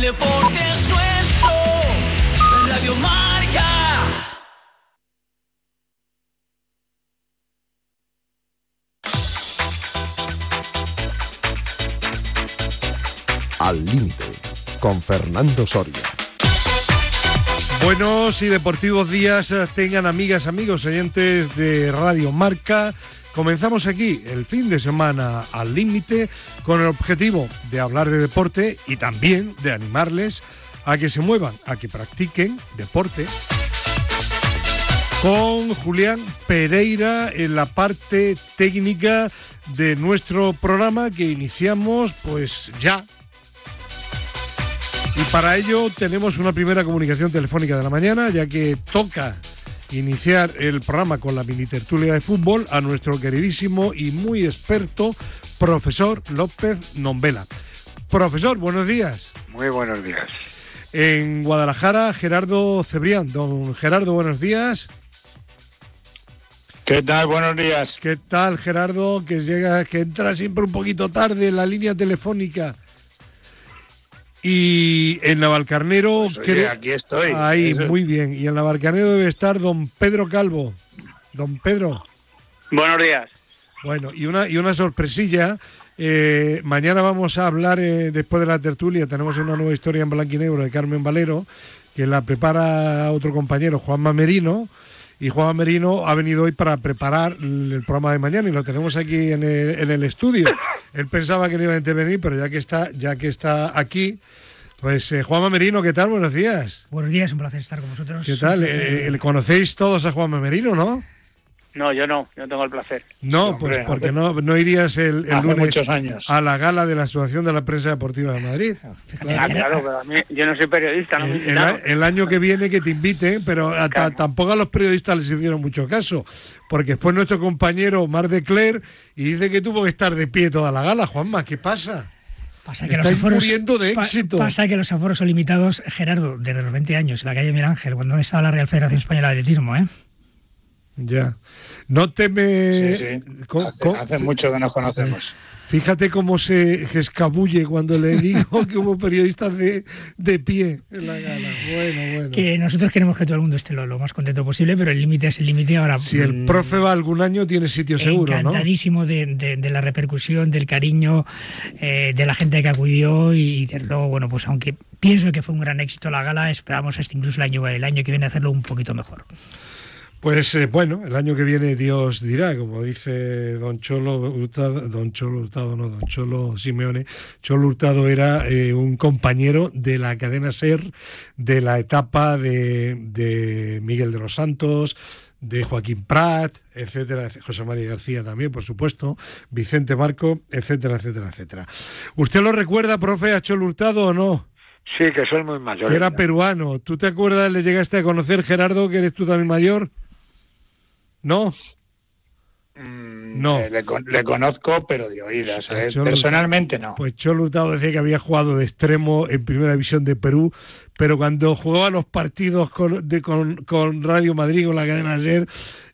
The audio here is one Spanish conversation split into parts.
El deporte es nuestro. Radio Marca. Al límite, con Fernando Soria. Buenos y deportivos días eh, tengan amigas, amigos, oyentes de Radio Marca. Comenzamos aquí el fin de semana al límite con el objetivo de hablar de deporte y también de animarles a que se muevan, a que practiquen deporte. Con Julián Pereira en la parte técnica de nuestro programa que iniciamos pues ya y para ello tenemos una primera comunicación telefónica de la mañana, ya que toca iniciar el programa con la mini tertulia de fútbol a nuestro queridísimo y muy experto profesor López Nombela. Profesor, buenos días. Muy buenos días. En Guadalajara, Gerardo Cebrián. Don Gerardo, buenos días. ¿Qué tal? Buenos días. ¿Qué tal, Gerardo? Que llega, que entra siempre un poquito tarde en la línea telefónica. Y en Navalcarnero... Pues, oye, aquí estoy. Ahí, Eso- muy bien. Y en Navalcarnero debe estar don Pedro Calvo. Don Pedro. Buenos días. Bueno, y una, y una sorpresilla. eh, mañana vamos a hablar, eh, después de la tertulia, tenemos una nueva historia en blanco y negro de Carmen Valero, que la prepara otro compañero, Juanma Merino. Y Juan Merino ha venido hoy para preparar el programa de mañana y lo tenemos aquí en el, en el estudio. Él pensaba que no iba a intervenir, pero ya que está, ya que está aquí, pues eh, Juanma Merino, ¿qué tal? Buenos días. Buenos días, un placer estar con vosotros. ¿Qué tal? Eh, ¿le ¿Conocéis todos a Juanma Merino, no? No, yo no, yo tengo el placer. No, Hombre, pues porque no, no irías el, el Hace lunes muchos años. a la gala de la Asociación de la Prensa Deportiva de Madrid. Ah, Gerardo- claro, pero a mí, yo no soy periodista, no El, el año que viene que te inviten, pero a- ta- Claro. tampoco a los periodistas les hicieron mucho caso, porque después nuestro compañero Mar de Cler y dice que tuvo que estar de pie toda la gala. Juanma, ¿qué pasa? Pasa que, los aforos, de pa- éxito. pasa que los aforos son limitados, Gerardo, desde los 20 años, en la calle Miguel Ángel, cuando estaba la Real Federación Española de Atletismo, ¿eh? Ya. No teme... Sí, Hace, mucho que nos conocemos. Fíjate cómo se escabulle cuando le digo que hubo periodistas de, de pie en la gala. Bueno, bueno. Que nosotros queremos que todo el mundo esté lo, lo más contento posible, pero el límite es el límite ahora. Si el mm, profe va algún año, tiene sitio seguro, ¿no? Encantadísimo de, de- de la repercusión, del cariño eh, de la gente que acudió y desde luego, bueno, pues aunque pienso que fue un gran éxito la gala, esperamos hasta incluso el año, el año que viene hacerlo un poquito mejor. Pues eh, bueno, el año que viene Dios dirá, como dice don Cholo Hurtado, don Cholo Hurtado, no, don Cholo Simeone. Cholo Hurtado era eh, un compañero de la cadena SER de la etapa de, de Miguel de los Santos, de Joaquín Prat, etcétera, etc- José María García también, por supuesto, Vicente Marco, etcétera, etcétera, etcétera. ¿Usted lo recuerda, profe, a Cholo Hurtado o no? Sí, que soy muy mayor. Que era peruano. ¿Tú te acuerdas, le llegaste a conocer, Gerardo, que eres tú también mayor? ¿No? Mm, No. eh, le, con- le conozco, pero de oídas. Ah, eh. yo lo- Personalmente no. Pues Cholo Hurtado decía que había jugado de extremo en Primera División de Perú, pero cuando jugaba los partidos con, de- con, con Radio Madrid, con la cadena ayer,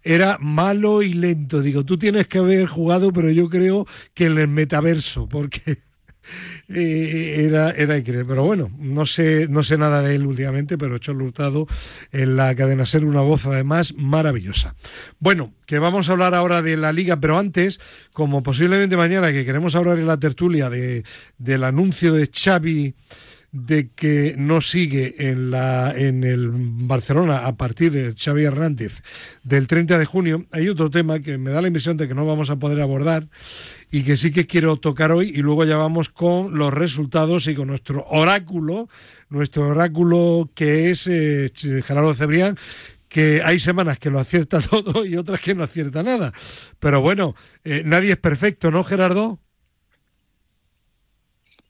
era malo y lento. Digo, tú tienes que haber jugado, pero yo creo que en el metaverso, porque era, era increíble. Pero bueno, no sé, no sé nada de él últimamente, pero Cholo Hurtado en la cadena ser una voz además maravillosa. Bueno, que vamos a hablar ahora de la liga, pero antes, como posiblemente mañana que queremos hablar en la tertulia de, del anuncio de Xavi de que no sigue en la en el Barcelona a partir de Xavi Hernández del 30 de junio, hay otro tema que me da la impresión de que no vamos a poder abordar y que sí que quiero tocar hoy y luego ya vamos con los resultados y con nuestro oráculo, nuestro oráculo que es eh, Gerardo Cebrián, que hay semanas que lo acierta todo y otras que no acierta nada. Pero bueno, eh, nadie es perfecto, ¿no, Gerardo?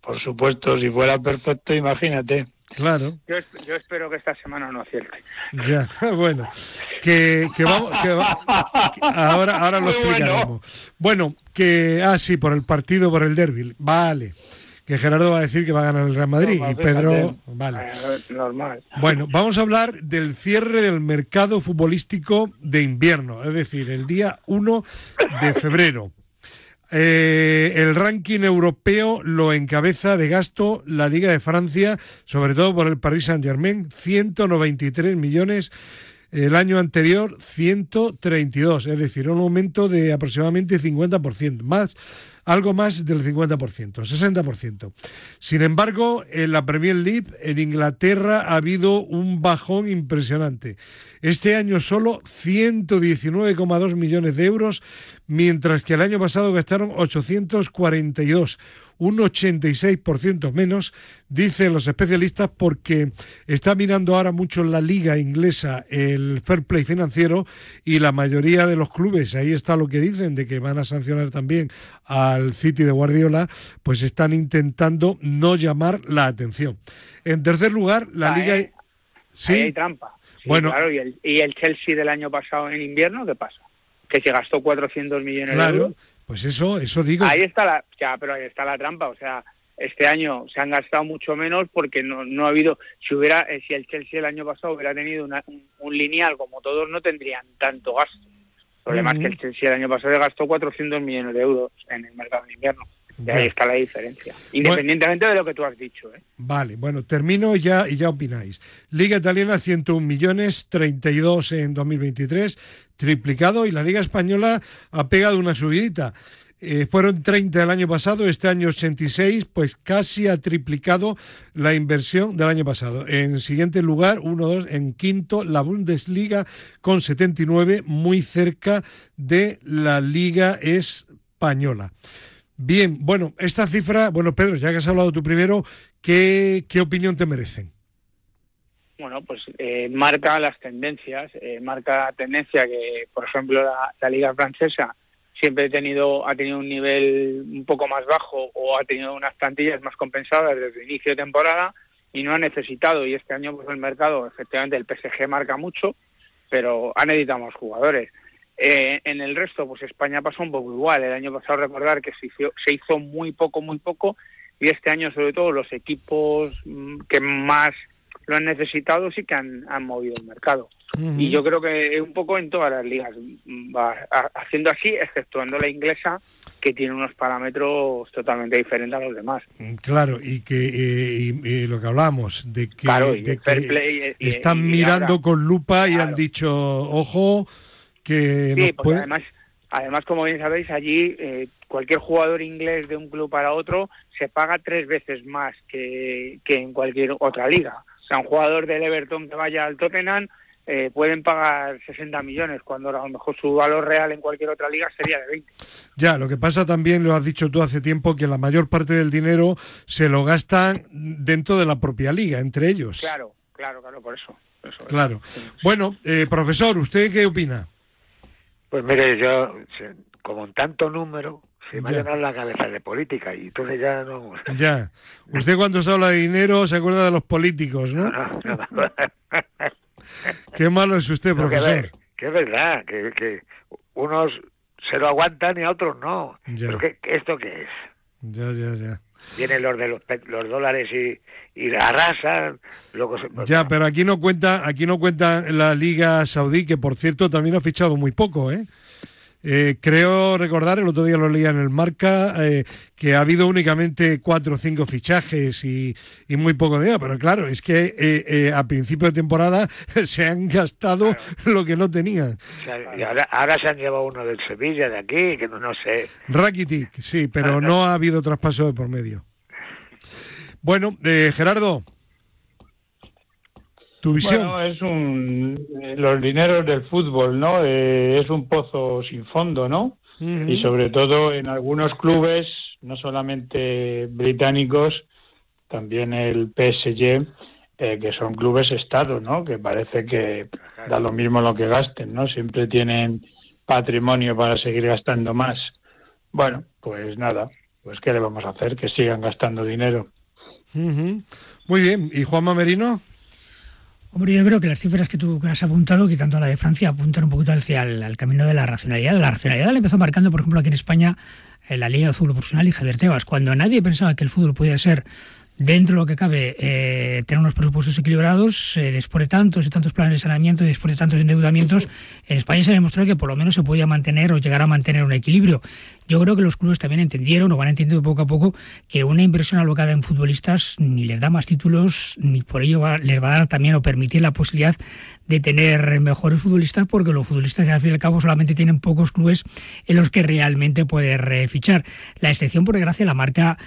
Por supuesto, si fuera perfecto, imagínate. Claro, Yo, esp- yo espero que esta semana no acierte. ya, bueno, que, que vamos, que va- que ahora, ahora lo bueno. explicaremos. Bueno, que, ah, sí, por el partido, por el derby, vale, que Gerardo va a decir que va a ganar el Real Madrid y Pedro, fíjate. vale. Eh, normal. Bueno, vamos a hablar del cierre del mercado futbolístico de invierno, es decir, el día 1 de febrero. Eh, el ranking europeo lo encabeza de gasto la Liga de Francia, sobre todo por el Paris Saint-Germain, 193 millones. El año anterior, 132, es decir, un aumento de aproximadamente 50%, más algo más del 50%, 60%. Sin embargo, en la Premier League, en Inglaterra, ha habido un bajón impresionante. Este año solo 119,2 millones de euros, mientras que el año pasado gastaron 842 un 86% menos, dicen los especialistas, porque está mirando ahora mucho la liga inglesa el fair play financiero y la mayoría de los clubes, ahí está lo que dicen de que van a sancionar también al City de Guardiola, pues están intentando no llamar la atención. En tercer lugar, la Ah, liga... eh. Sí, Ahí hay trampa. Sí, Bueno. claro, y el, y el Chelsea del año pasado en invierno, ¿qué pasa? Que se gastó 400 millones de claro, euros. pues eso, eso digo. Ahí está la, ya, pero ahí está la trampa. O sea, este año se han gastado mucho menos porque no, no ha habido. Si hubiera, eh, si el Chelsea el año pasado hubiera tenido una- un, un lineal como todos, no tendrían tanto gasto. El problema es que el Chelsea el año pasado se gastó 400 millones de euros en el mercado de invierno. Y ahí está la diferencia. Independientemente de lo que tú has dicho. ¿eh? Vale, bueno, termino ya y ya opináis. Liga Italiana 101 millones, 32 en 2023, triplicado y la Liga Española ha pegado una subidita. Eh, fueron 30 el año pasado, este año 86, pues casi ha triplicado la inversión del año pasado. En siguiente lugar, 1, 2, en quinto, la Bundesliga con 79, muy cerca de la Liga Española. Bien, bueno, esta cifra, bueno, Pedro, ya que has hablado tú primero, ¿qué, qué opinión te merecen? Bueno, pues eh, marca las tendencias, eh, marca la tendencia que, por ejemplo, la, liga francesa siempre ha tenido, ha tenido un nivel un poco más bajo o ha tenido unas plantillas más compensadas desde inicio de temporada y no ha necesitado. Y este año, pues el mercado, efectivamente, el PSG marca mucho, pero ha necesitado más jugadores. Eh, en el resto, pues España pasó un poco igual. El año pasado recordar que se hizo, se hizo muy poco, muy poco, y este año, sobre todo, los equipos mm, que más lo han necesitado sí que han, han movido el mercado. Y yo creo que un poco en todas las ligas mm, va haciendo así, exceptuando la inglesa, que tiene unos parámetros totalmente diferentes a los demás. Claro, y que eh, y- y lo que hablamos, de que, Claro, y de el fair que play, eh, están y mirando ahora- con lupa y han dicho, ojo, que Sí, nos puede- además, además, como bien sabéis, allí eh, cualquier jugador inglés de un club para otro se paga tres veces más que, que en cualquier otra liga. O sea, un jugador del Everton que vaya al Tottenham eh, pueden pagar 60 millones, cuando a lo mejor su valor real en cualquier otra liga sería de 20. Ya, lo que pasa también, lo has dicho tú hace tiempo, que la mayor parte del dinero se lo gastan dentro de la propia liga, entre ellos. Claro, claro, claro, por eso. eso es. Claro. Bueno, eh, profesor, ¿usted qué opina? Pues mire, yo, como en tanto número, se me Ya. ha llenado la cabeza de política y entonces ya no... Ya. Usted cuando se habla de dinero se acuerda de los políticos, ¿no? no, no. Qué malo es usted, que, profesor. ver, que es verdad, que, que unos se lo aguantan y a otros no. Ya. ¿Pero qué, ¿Esto qué es? Ya, ya, ya. Vienen los de los, los dólares y, y la arrasan. Luego se- Ya, pero aquí no cuenta, aquí no cuenta la Liga Saudí, que por cierto también ha fichado muy poco, ¿eh? Eh, creo recordar, el otro día lo leía en el Marca, eh, que ha habido únicamente cuatro o cinco fichajes y, y muy poco de pero claro, es que eh, eh, a principio de temporada se han gastado lo que no tenían. o sea, y ahora, ahora se han llevado uno del Sevilla de aquí, que no, no sé. Rakitic, sí, pero no ha habido traspaso de por medio. Bueno, eh, Gerardo, tu visión. Bueno, es un. eh, Los dineros del fútbol, ¿no? Eh, es un pozo sin fondo, ¿no? Y sobre todo en algunos clubes, no solamente británicos, también el PSG, eh, que son clubes Estado, ¿no? Que parece que da lo mismo lo que gasten, ¿no? Siempre tienen patrimonio para seguir gastando más. Bueno, pues nada, pues ¿qué le vamos a hacer? Que sigan gastando dinero. Muy bien, ¿y Juanma Merino? Hombre, yo creo que las cifras que tú has apuntado, que tanto la de Francia apuntan un poquito hacia el al camino de la racionalidad. La racionalidad la empezó marcando, por ejemplo, aquí en España, en la Liga de Fútbol Profesional y Javier Tebas, cuando nadie pensaba que el fútbol podía ser dentro de lo que cabe, eh, tener unos presupuestos equilibrados, eh, después de tantos y tantos planes de saneamiento y después de tantos endeudamientos, en España se ha demostrado que por lo menos se podía mantener o llegar a mantener un equilibrio. Yo creo que los clubes también entendieron o van entendiendo poco a poco que una inversión alocada en futbolistas ni les da más títulos, ni por ello les va a dar también o permitir la posibilidad de tener mejores futbolistas, porque los futbolistas al fin y al cabo solamente tienen pocos clubes en los que realmente poder fichar. La excepción, por desgracia, la marca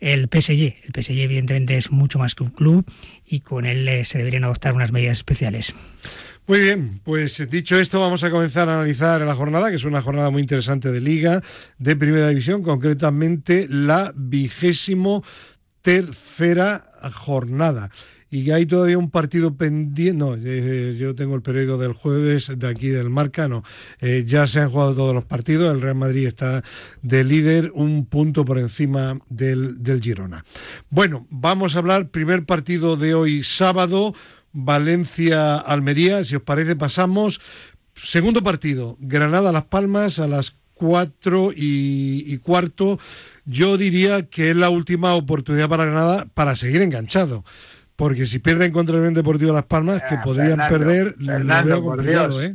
el PSG. El PSG evidentemente es mucho más que un club y con él eh, se deberían adoptar unas medidas especiales. Muy bien, pues dicho esto vamos a comenzar a analizar la jornada, que es una jornada muy interesante de liga, de primera división, concretamente la vigésimo tercera jornada y hay todavía un partido pendiente. No, eh, yo tengo el periódico del jueves de aquí del Marca, no. Eh, ya se han jugado todos los partidos. El Real Madrid está de líder, un punto por encima del, del Girona. Bueno, vamos a hablar. Primer partido de hoy, sábado. Valencia-Almería. Si os parece, pasamos. Segundo partido, Granada-Las Palmas a las cuatro y, y, cuarto. Yo diría que es la última oportunidad para Granada para seguir enganchado porque si pierden contra el Deportivo Las Palmas, que ah, podrían perder, Fernando, lo veo complicado, ¿eh?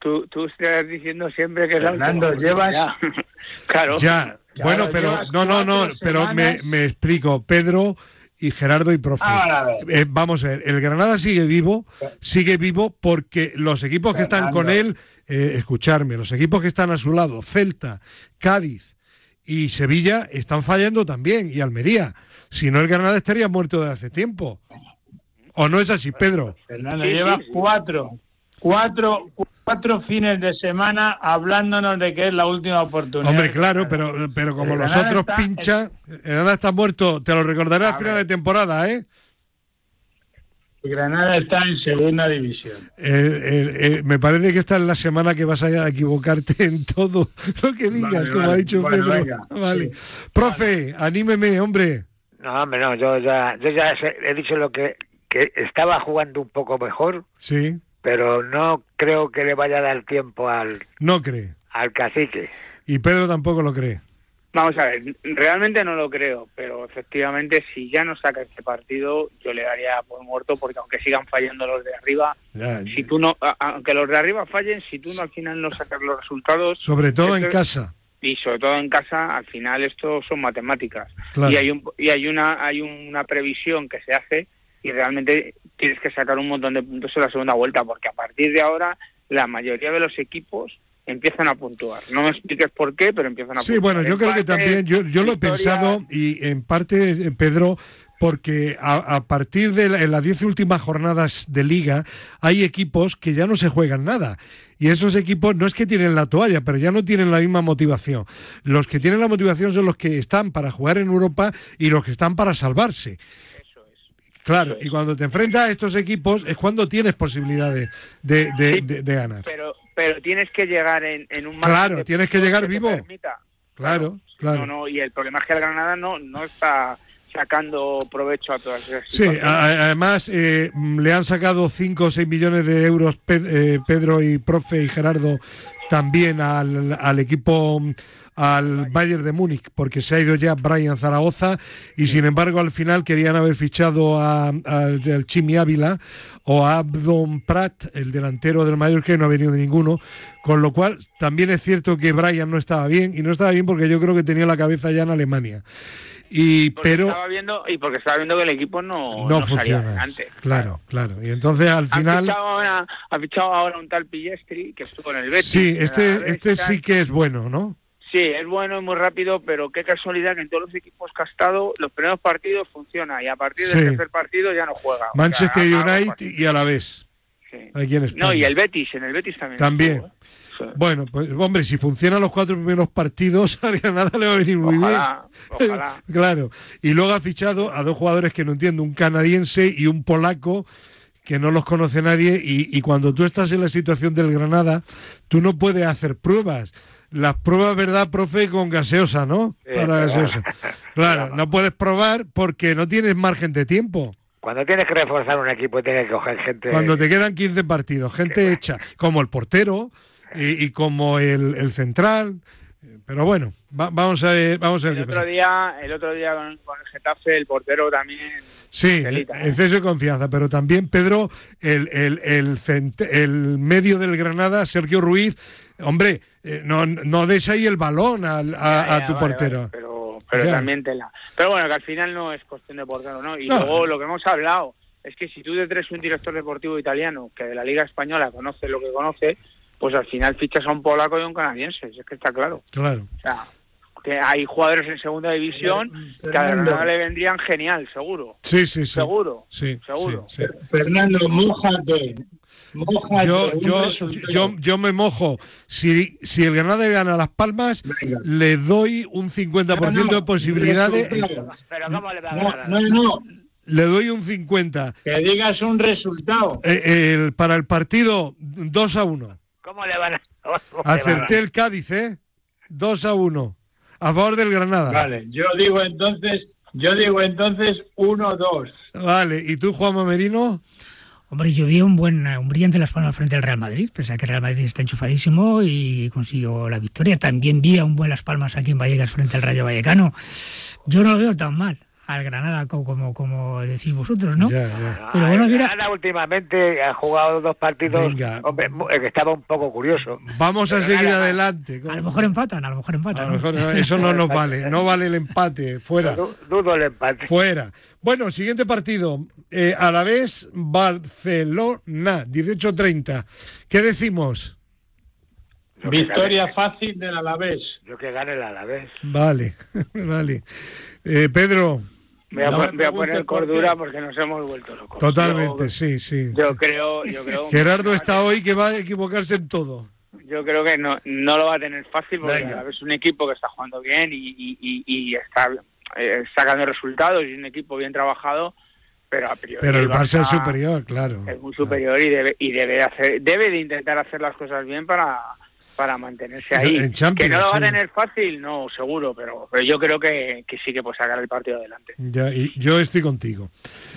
Tú, tú estás diciendo siempre que Fernando, llevas... Ya. claro. Ya, bueno, pero no, no, no, pero me, me, explico. Pedro y Gerardo y Profe. Ah, eh, vamos a ver, el Granada sigue vivo, sigue vivo porque los equipos que están con él, eh, escucharme, los equipos que están a su lado, Celta, Cádiz y Sevilla, están fallando también, y Almería. Si no, el Granada estaría muerto de hace tiempo. ¿O no es así, Pedro? Fernando, lleva cuatro, cuatro, cuatro fines de semana hablándonos de que es la última oportunidad. Hombre, claro, pero, pero como los otros pinchan, el Granada está muerto. Te lo recordaré a, final de temporada, ¿eh? Granada está en segunda división. me parece que esta es la semana que vas a equivocarte en todo lo que digas, como ha dicho Pedro. vale. Profe, anímeme, hombre. No, hombre, no, yo ya, yo ya he dicho lo que, que estaba jugando un poco mejor. Sí. Pero no creo que le vaya a dar tiempo al. No cree. Al cacique. Y Pedro tampoco lo cree. Vamos a ver, realmente no lo creo, pero efectivamente si ya no saca este partido, yo le daría por muerto porque aunque sigan fallando los de arriba, si tú no, aunque los de arriba fallen, si tú no al final no sacas los resultados, sobre todo en casa y sobre todo en casa al final esto son matemáticas y hay un, y hay una hay una previsión que se hace y realmente tienes que sacar un montón de puntos en la segunda vuelta porque a partir de ahora la mayoría de los equipos empiezan a puntuar. No me expliques por qué, pero empiezan a puntuar. Sí, bueno, yo creo que también, yo, yo lo he pensado y en parte, Pedro, porque a, partir de las diez últimas jornadas de liga hay equipos que ya no se juegan nada. Y esos equipos no es que tienen la toalla, pero ya no tienen la misma motivación. Los que tienen la motivación son los que están para jugar en Europa y los que están para salvarse. Eso es. Claro, y cuando te enfrentas a estos equipos es cuando tienes posibilidades de, de, ganar. Pero, pero tienes que llegar en, un Claro, tienes que llegar vivo. Claro, claro. No, no, y el problema es que el Granada no, no está sacando provecho a todas esas Sí, además eh, le han sacado 5 o 6 millones de euros eh, Pedro y Profe y Gerardo también al, al equipo al Bayern de Múnich porque se ha ido ya Brian Zaragoza y sin embargo al final querían haber fichado al Chimi Ávila o a Abdon Pratt, el delantero del Mallorca, que no ha venido de ninguno, con lo cual también es cierto que Brian no estaba bien y no estaba bien porque yo creo que tenía la cabeza ya en Alemania. Y, pero estaba viendo y porque estaba viendo que el equipo no, no, funciona antes claro, claro y entonces al final ha fichado ahora, ha fichado ahora un tal Pillestri que estuvo en el Betis sí este este sí que es bueno no Sí, es bueno y muy rápido, pero qué casualidad que en todos los equipos que ha estado, los primeros partidos funciona y a partir del tercer partido ya no juega. Manchester United y a la vez. Sí. no, y el Betis, en el Betis también. También. ¿eh? Bueno, pues hombre, si funcionan los cuatro primeros partidos, a Granada le va a venir muy bien. Ojalá. claro. Y luego ha fichado a dos jugadores que no entiendo, un canadiense y un polaco que no los conoce nadie y, y cuando tú estás en la situación del Granada, tú no puedes hacer pruebas las pruebas, ¿verdad, profe? Con gaseosa, ¿no? Para gaseosa. Claro, no puedes probar porque no tienes margen de tiempo. Cuando tienes que reforzar un equipo tienes que coger gente... Cuando te quedan 15 partidos, gente hecha, como el portero y, como el, el, central. Pero bueno, Va- vamos a ver, vamos a ver El qué otro pasa. día, el otro día con, con el Getafe, el portero también. Sí, Telita, ¿eh? exceso de confianza, pero también Pedro, el, el, el, el medio del Granada, Sergio Ruiz, hombre, eh, no, no des ahí el balón al- a, Ya, a tu vale, portero. vale, pero pero Ya. también tela. Pero bueno, que al final no es cuestión de portero, ¿no? Y No. luego lo que hemos hablado es que si tú detrás un director deportivo italiano que de la Liga Española conoce lo que conoce, pues al final fichas a un polaco y a un canadiense, es que está claro. Claro. O sea, que hay jugadores en segunda división que a. Granada le vendrían genial, seguro. Sí, sí, sí. Seguro. Sí, Seguro. sí, sí. Fernando, mójate. Mójate. Yo, yo, yo, yo me mojo. Si, si el Granada gana Las Palmas, Venga. le doy un 50% de posibilidades. Pero ¿cómo le va a No, ganar? no, no. Le doy un 50. Que digas un resultado. Eh, el- para el partido, 2 a 1. ¿Cómo le van a Acerté el Cádiz, ¿eh? 2 a 1. A favor del Granada. Vale, yo digo entonces, yo digo entonces 1-2. Vale, ¿y tú, Juanma Merino? Hombre, yo vi un buen, un brillante Las Palmas frente al Real Madrid, pese a que el Real Madrid está enchufadísimo y consiguió la victoria. También vi a un buen Las Palmas aquí en Vallecas frente al Rayo Vallecano. Yo no lo veo tan mal al Granada co- como, como decís vosotros, ¿no? Ya, ya. Pero bueno, mira- Granada últimamente ha jugado dos partidos Venga. que estaba un poco curioso. Vamos a seguir adelante. A lo mejor empatan, a lo mejor A empatan. lo ¿no? mejor no, eso no nos vale. No vale el empate. Fuera. Du- Dudo el empate. Fuera. Bueno, siguiente partido. Eh, a la vez, Barcelona, 18-30. ¿Qué decimos? Yo Victoria gane- fácil del Alavés. Yo que gane el Alavés. Vale, vale. Eh, Pedro, Voy a, No voy poner cordura porque nos hemos vuelto locos. totalmente, Yo- sí, sí. Yo creo, yo creo. Gerardo está hoy que va a equivocarse en todo. Yo creo que no, no lo va a tener fácil porque Venga. es un equipo que está jugando bien y, y, y- y está eh, sacando resultados y un equipo bien trabajado, pero a priori Pero el Barça es superior, claro. Es muy superior y debe y debe hacer debe de intentar hacer las cosas bien para para mantenerse ahí. En que no lo va a tener fácil, no, seguro, pero, pero yo creo que, que sí que puede sacar el partido adelante. Ya, y yo estoy contigo.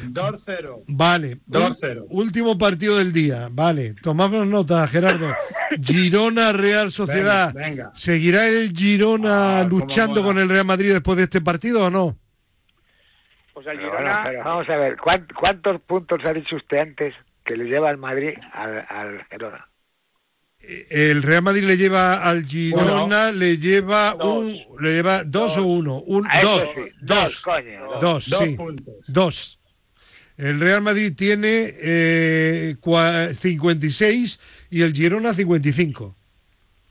2-0. Vale. 2-0. Último partido del día. Vale. Tomamos nota, Gerardo. Girona Real Sociedad. Venga, venga. ¿Seguirá el Girona Ah, luchando con el Real Madrid después de este partido o no? Pues al Pero Girona, bueno, vamos a ver, ¿cuán- ¿cuántos puntos ha dicho usted antes que le lleva al Madrid al, al Girona? El Real Madrid le lleva al Girona, le lleva Dos. un, le lleva dos, o uno, un, dos, sí, dos, coño. dos. dos, Dos sí, puntos. dos. El Real Madrid tiene eh, cua- 56 y el Girona 55.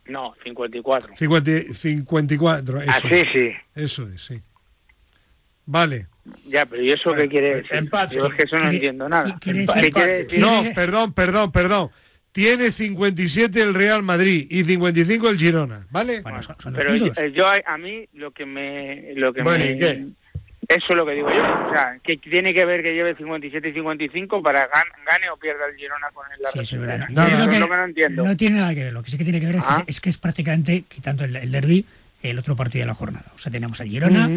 no, 54. 50 54, eso, Así sí. eso es, sí. Vale. Ya, pero ¿y eso qué quiere decir? empate. Yo es que eso no entiendo nada. quiere ¿Qué decir- quiere decir? No, perdón, perdón, perdón. Tiene 57 el Real Madrid y 55 el Girona, ¿vale? Bueno, son, son Pero yo, eh, yo a, a mí lo que me lo que Bueno, me ¿y qué? eso es lo que digo yo, o sea, que tiene que ver que lleve 57 y 55 para gan- gane o pierda el Girona con el Sí, eso es verdad. No, Eso es lo que no entiendo. no tiene nada que ver. Lo que sí que tiene que ver es, Ah. que, es que es prácticamente, quitando el, el derby, el otro partido de la jornada. O sea, tenemos al Girona.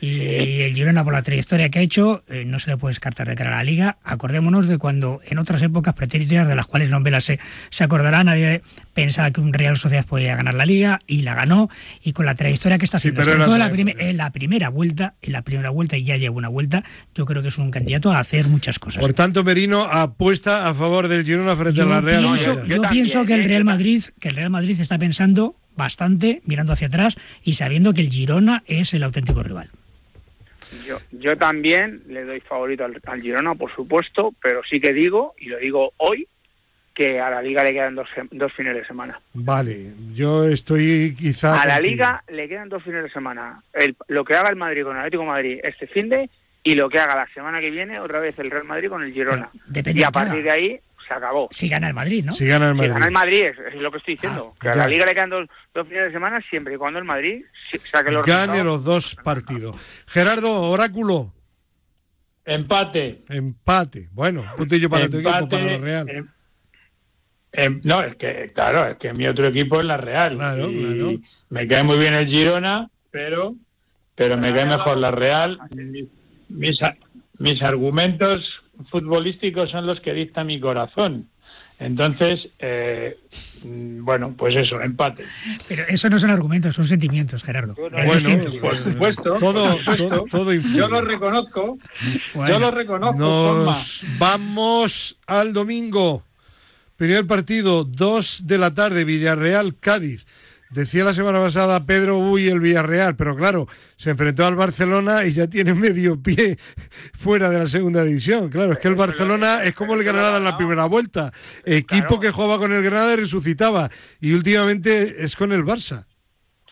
Y el Girona, por la trayectoria que ha hecho, eh, no se le puede descartar de cara a la Liga. Acordémonos de cuando en otras épocas pretéritas, de las cuales no se, se acordará, nadie pensaba que un Real Sociedad podía ganar la Liga y la ganó. Y con la trayectoria que está Sí, haciendo, pero sobre todo en la, época. en la primera vuelta, en la primera vuelta y ya lleva una vuelta, yo creo que es un candidato a hacer muchas cosas. Por tanto, Merino apuesta a favor del Girona frente a Yo la Real pienso, Sociedad. Yo yo también, pienso que el ¿eh? Real Madrid, que el Real Madrid está pensando bastante, mirando hacia atrás y sabiendo que el Girona es el auténtico rival. Yo, yo también le doy favorito al, al Girona, por supuesto, pero sí que digo, y lo digo hoy, que a la Liga le quedan dos, fines de semana. Vale, yo estoy quizá. A la. Liga le quedan dos fines de semana. El- lo que haga el Madrid con el Atlético de Madrid este fin de y lo que haga la semana que viene otra vez el Real Madrid con el Girona. Depende Y a partir de ahí se acabó. Si gana el Madrid, ¿no? Si gana el Si Madrid. gana el Madrid, es, es lo que estoy diciendo. Ah, que a la Liga le quedan dos, dos fines de semana siempre y cuando el Madrid si- saque los Gane los dos partidos. Gerardo, Oráculo, Empate. empate. Bueno, puntillo para tu equipo, para la Real. em- em- no, es que, claro, es que mi otro equipo es la Real. Claro, y claro. Me cae muy bien el Girona, pero, pero me cae mejor la Real. Mis, mis argumentos futbolísticos son los que dicta mi corazón. Entonces, eh, bueno, pues eso, empate. Pero eso no son argumentos, son sentimientos, Gerardo. Bueno. Por supuesto, Todo, por supuesto. todo, todo. Yo lo reconozco, yo lo reconozco. Nos vamos al domingo. Primer partido, 2 de la tarde, Villarreal-Cádiz. Decía la semana pasada Pedro Uy el Villarreal, pero claro, se enfrentó al Barcelona y ya tiene medio pie fuera de la segunda división. Claro, es que el Barcelona es como el Granada en la primera vuelta. Equipo que jugaba con el Granada y resucitaba. Y últimamente es con el Barça.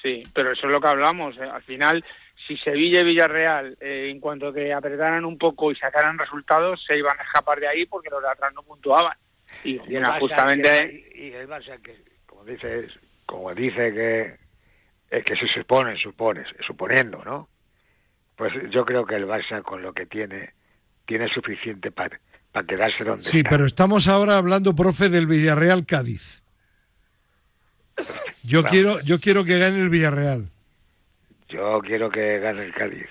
Sí, pero eso es lo que hablamos. eh. Al final, si Sevilla y Villarreal, eh, en cuanto que apretaran un poco y sacaran resultados, se iban a escapar de ahí porque los de atrás no puntuaban. Y Y el Girona Barça, justamente... y el Barça que como dices como dice que es que se supone supone suponiendo no pues yo creo que el Barça con lo que tiene tiene suficiente para quedarse donde Sí, está pero estamos ahora hablando, profe, del Villarreal-Cádiz. Yo Vamos. quiero, yo quiero que gane el Villarreal. yo quiero que gane el Cádiz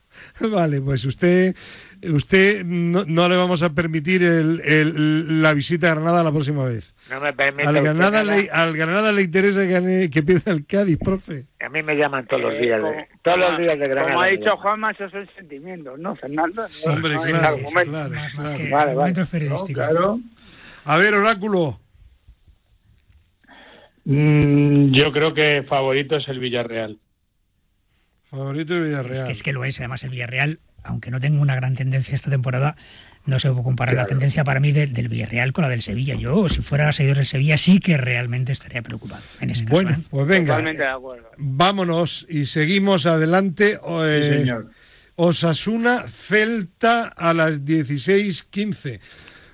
Vale, pues usted, usted no, no le vamos a permitir el- el- la visita a Granada la próxima vez. no me permite Al Granada, nada. le, al Granada le interesa que, que pierda el Cádiz, profe. a mí me llaman todos los eh, días como- de, todos los días de Granada Como ha dicho. Juanma, esos son sentimientos, ¿no, Fernando? No, Hombre, no es claro, argumento. claro, más, claro. que Vale, vale. claro. A ver, Oráculo. Mm, yo creo que favorito es el Villarreal. Favorito Es Villarreal. que, es que lo es, además el Villarreal, aunque no tenga una gran tendencia esta temporada, no se puede comparar la tendencia para mí del, del Villarreal con la del Sevilla. Yo, si fuera seguidor del Sevilla, sí que realmente estaría preocupado en ese caso. Bueno, ¿eh? pues venga, Totalmente de acuerdo. vámonos y seguimos adelante. Sí, eh, señor. Osasuna Celta a las 16:15.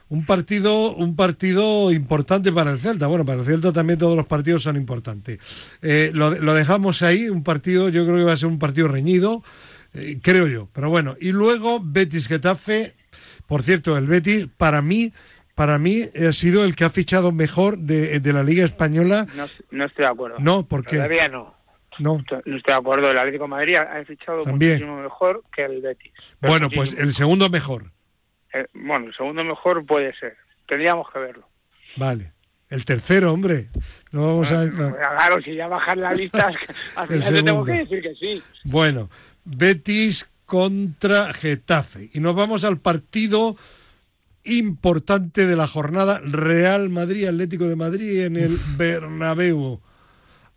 Un partido, un partido importante para el Celta. Bueno, para el Celta también todos los partidos son importantes. Eh, lo, lo dejamos ahí, un partido, yo creo que va a ser un partido reñido, eh, creo yo. Pero bueno, y luego Betis Getafe. Por cierto, el Betis para mí, para mí ha sido el que ha fichado mejor de, de la Liga española. No, no estoy de acuerdo. No, porque todavía no no. Estoy- No estoy de acuerdo. El Atlético de Madrid ha ha fichado También. muchísimo mejor que el Betis. Bueno, pues el segundo mejor. Eh, bueno, el segundo mejor puede ser. Tendríamos que verlo. Vale. El tercero, hombre. No vamos a. Pues, Claro, si ya bajar la lista, al final te tengo que decir que sí. Bueno, Betis contra Getafe. Y nos vamos al partido importante de la jornada Real Madrid Atlético de Madrid en el Bernabéu.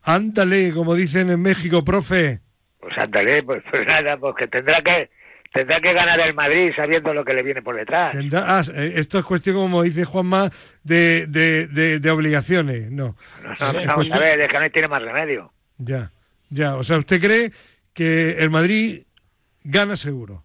Ándale, como dicen en México, profe. pues ándale pues, pues nada pues que tendrá que tendrá que ganar el Madrid sabiendo lo que le viene por detrás ah, eh, esto es cuestión, como dice Juanma, de, de, de- de obligaciones. No, No, no, Es vamos cuestión- a ver, es que no tiene más remedio. ya, ya. O sea, ¿usted cree que el Madrid gana seguro?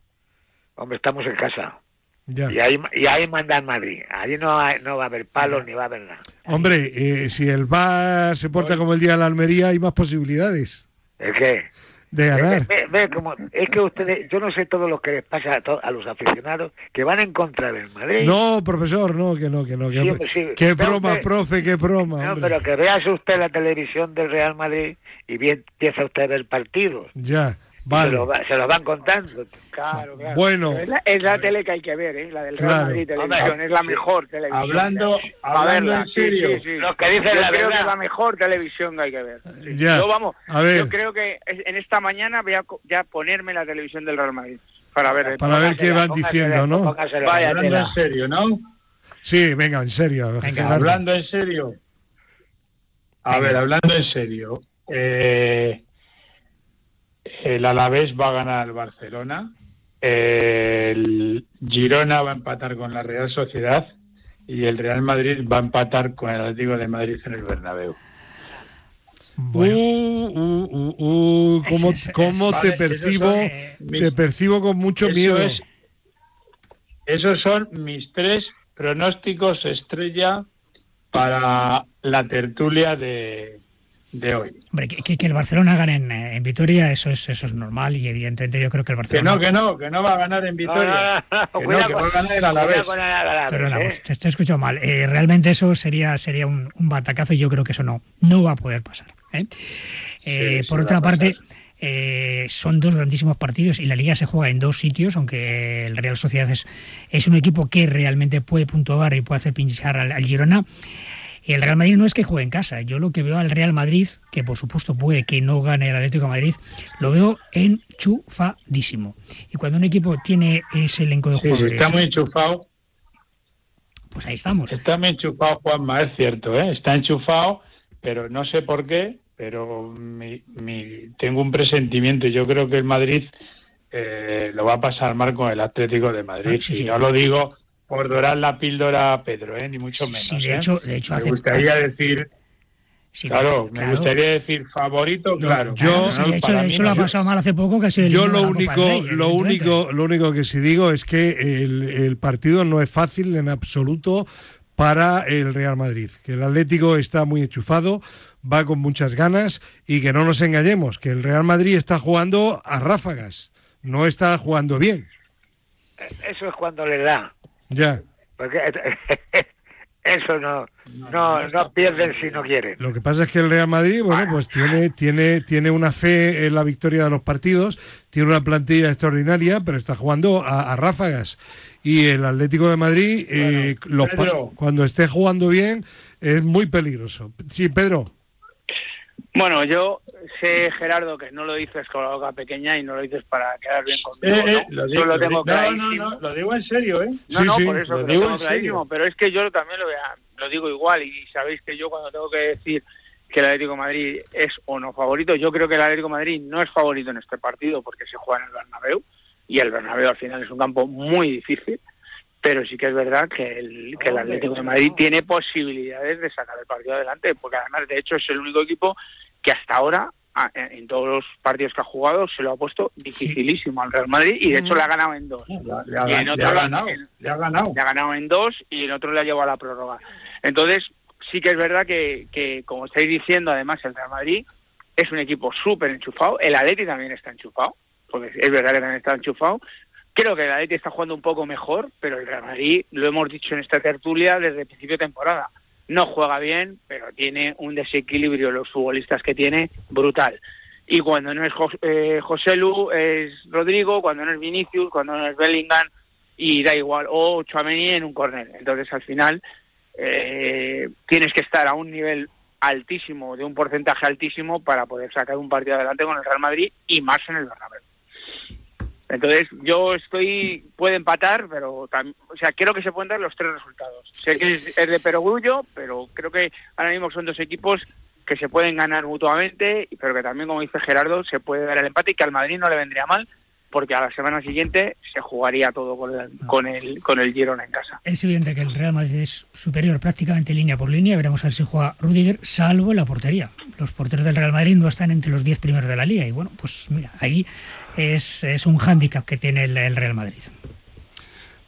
Hombre, estamos en casa. Ya. Y ahí, y ahí manda el Madrid. Allí no, hay- no va a haber palos ni va a haber nada. Hombre, eh, si el VAR se porta como el día de la Almería, hay más posibilidades ¿El qué? de ganar. Ve, ve como, es que ustedes, yo no sé todo lo que les pasa a, to- a los aficionados que van en contra del Madrid. No, profesor, no, que no, que no. Que, Sí, hombre, sí. Qué Pero, broma, profe, qué broma. No, hombre. pero que veas usted la televisión del Real Madrid y bien empieza usted a ver partidos. Ya, Se, vale. lo va- se los van contando. Claro, claro. Bueno. Es la, es la tele que hay que ver, ¿eh? la del Real Claro. Madrid Televisión. Hombre, es la sí. mejor televisión. Hablando- A hablando verla, en sí, serio. sí, sí. Los que dicen Yo la creo verdad. que es la mejor televisión que hay que ver. Sí. Ya. Yo, vamos, A ver. yo creo que en esta mañana voy a ya ponerme la televisión del Real Madrid para ver. Para ver qué van diciendo, ¿no? Vaya Hablando en serio, ¿no? Sí, venga, en serio. Gerardo. Hablando en serio. A Venga. ver, hablando en serio. Eh, el Alavés va a ganar al Barcelona. El Girona va a empatar con la Real Sociedad. Y el Real Madrid va a empatar con el Atlético de Madrid en el Bernabéu. Bueno, Uh, uh, uh, uh, ¿Cómo, Es- es- cómo te vale, percibo? eh, Te percibo con mucho Eso miedo. es- esos son mis tres pronósticos estrella para la tertulia de, de hoy. hombre, que, que- que el Barcelona gane en, eh, en Vitoria, eso es, eso es normal y evidentemente yo creo que el Que Barcelona... no, que no, que no va a ganar en no, Vitoria. no, no, Que no, cuidado que con- va a ganar el Alavés. Perdona, ¿eh? pues, te, te he escuchado mal. Eh, realmente eso sería sería un, un batacazo y yo creo que eso no, no va a poder pasar. ¿eh? Eh, Sí, sí por otra parte, eh, son dos grandísimos partidos y la liga se juega en dos sitios, aunque el Real Sociedad es, es un equipo que realmente puede puntuar y puede hacer pinchar al, al Girona. Y el Real Madrid no es que juegue en casa. Yo lo que veo al Real Madrid, que por supuesto puede que no gane el Atlético de Madrid, lo veo enchufadísimo. Y cuando un equipo tiene ese elenco de Sí, jugadores, está muy enchufado. pues ahí estamos. Está muy enchufado, Juanma, es cierto, ¿eh? Está enchufado, pero no sé por qué, pero mi- mi- tengo un presentimiento. Yo creo que el Madrid eh, lo va a pasar mal con el Atlético de Madrid. Ah, sí, y sí. no lo digo por dorar la píldora a Pedro, ¿eh? Ni mucho menos. Sí, de ¿eh? hecho, de hecho me hace- gustaría decir, Sí, claro, me gustaría decir favorito, No, claro. yo- Claro, sí, No, de hecho, de hecho no. lo ha pasado mal hace poco que Yo lo único, lo único, lo único que sí digo es que el, el partido no es fácil en absoluto para el Real Madrid. Que el Atlético está muy enchufado, va con muchas ganas y que no nos engañemos, que el Real Madrid está jugando a ráfagas, no está jugando bien. Eso es cuando le da. Ya. Porque eso no, no, no pierden si no quieren. Lo que pasa es que el Real Madrid, bueno, pues tiene, tiene, tiene una fe en la victoria de los partidos, tiene una plantilla extraordinaria, pero está jugando a, a ráfagas. Y el Atlético de Madrid, eh, los cuando esté jugando bien, es muy peligroso. Sí, Pedro. Bueno, yo sé, Gerardo, que no lo dices con la boca pequeña y no lo dices para quedar bien conmigo. Eh, eh, ¿no? lo digo, lo lo tengo digo- no, clarísimo. no, no, lo digo en serio, ¿eh? No, Sí, no, sí, por eso lo que lo digo tengo en clarísimo. serio. Pero es que yo también lo, vea- lo digo igual y sabéis que yo cuando tengo que decir que el Atlético de Madrid es o no favorito, yo creo que el Atlético de Madrid no es favorito en este partido porque se juega en el Bernabéu y el Bernabéu al final es un campo muy difícil, pero sí que es verdad que el, que el Atlético de Madrid tiene posibilidades de sacar el partido adelante, porque además de hecho es el único equipo que hasta ahora en todos los partidos que ha jugado se lo ha puesto dificilísimo al Real Madrid y de hecho le ha ganado en dos. Le ha ganado. le ha ganado en dos y el otro le ha llevado a la prórroga. Entonces, sí que es verdad que, que como estáis diciendo, además, el Real Madrid es un equipo súper enchufado. El Atleti también está enchufado, porque es verdad que también está enchufado. Creo que el Atleti está jugando un poco mejor, pero el Real Madrid, lo hemos dicho en esta tertulia desde el principio de temporada, no juega bien, pero tiene un desequilibrio los futbolistas que tiene brutal. Y cuando no es Jos- eh, José Lu, es Rodrigo, cuando no es Vinicius, cuando no es Bellingham, y da igual, o Chouameni en un córner. Entonces, al final, eh, tienes que estar a un nivel altísimo, de un porcentaje altísimo, para poder sacar un partido adelante con el Real Madrid y más en el Bernabéu. Entonces, yo estoy, puede empatar, pero o sea, creo que se pueden dar los tres resultados. Sé que es, es de perogrullo, pero creo que ahora mismo son dos equipos que se pueden ganar mutuamente, pero que también, como dice Gerardo, se puede dar el empate y que al Madrid no le vendría mal, porque a la semana siguiente se jugaría todo con el, con el, con el Girona en casa. Es evidente que el Real Madrid es superior prácticamente línea por línea. Veremos a ver si juega Rudiger, salvo en la portería. Los porteros del Real Madrid no están entre los 10 primeros de la liga. Y bueno, pues mira, ahí es, es un hándicap que tiene el, el Real Madrid.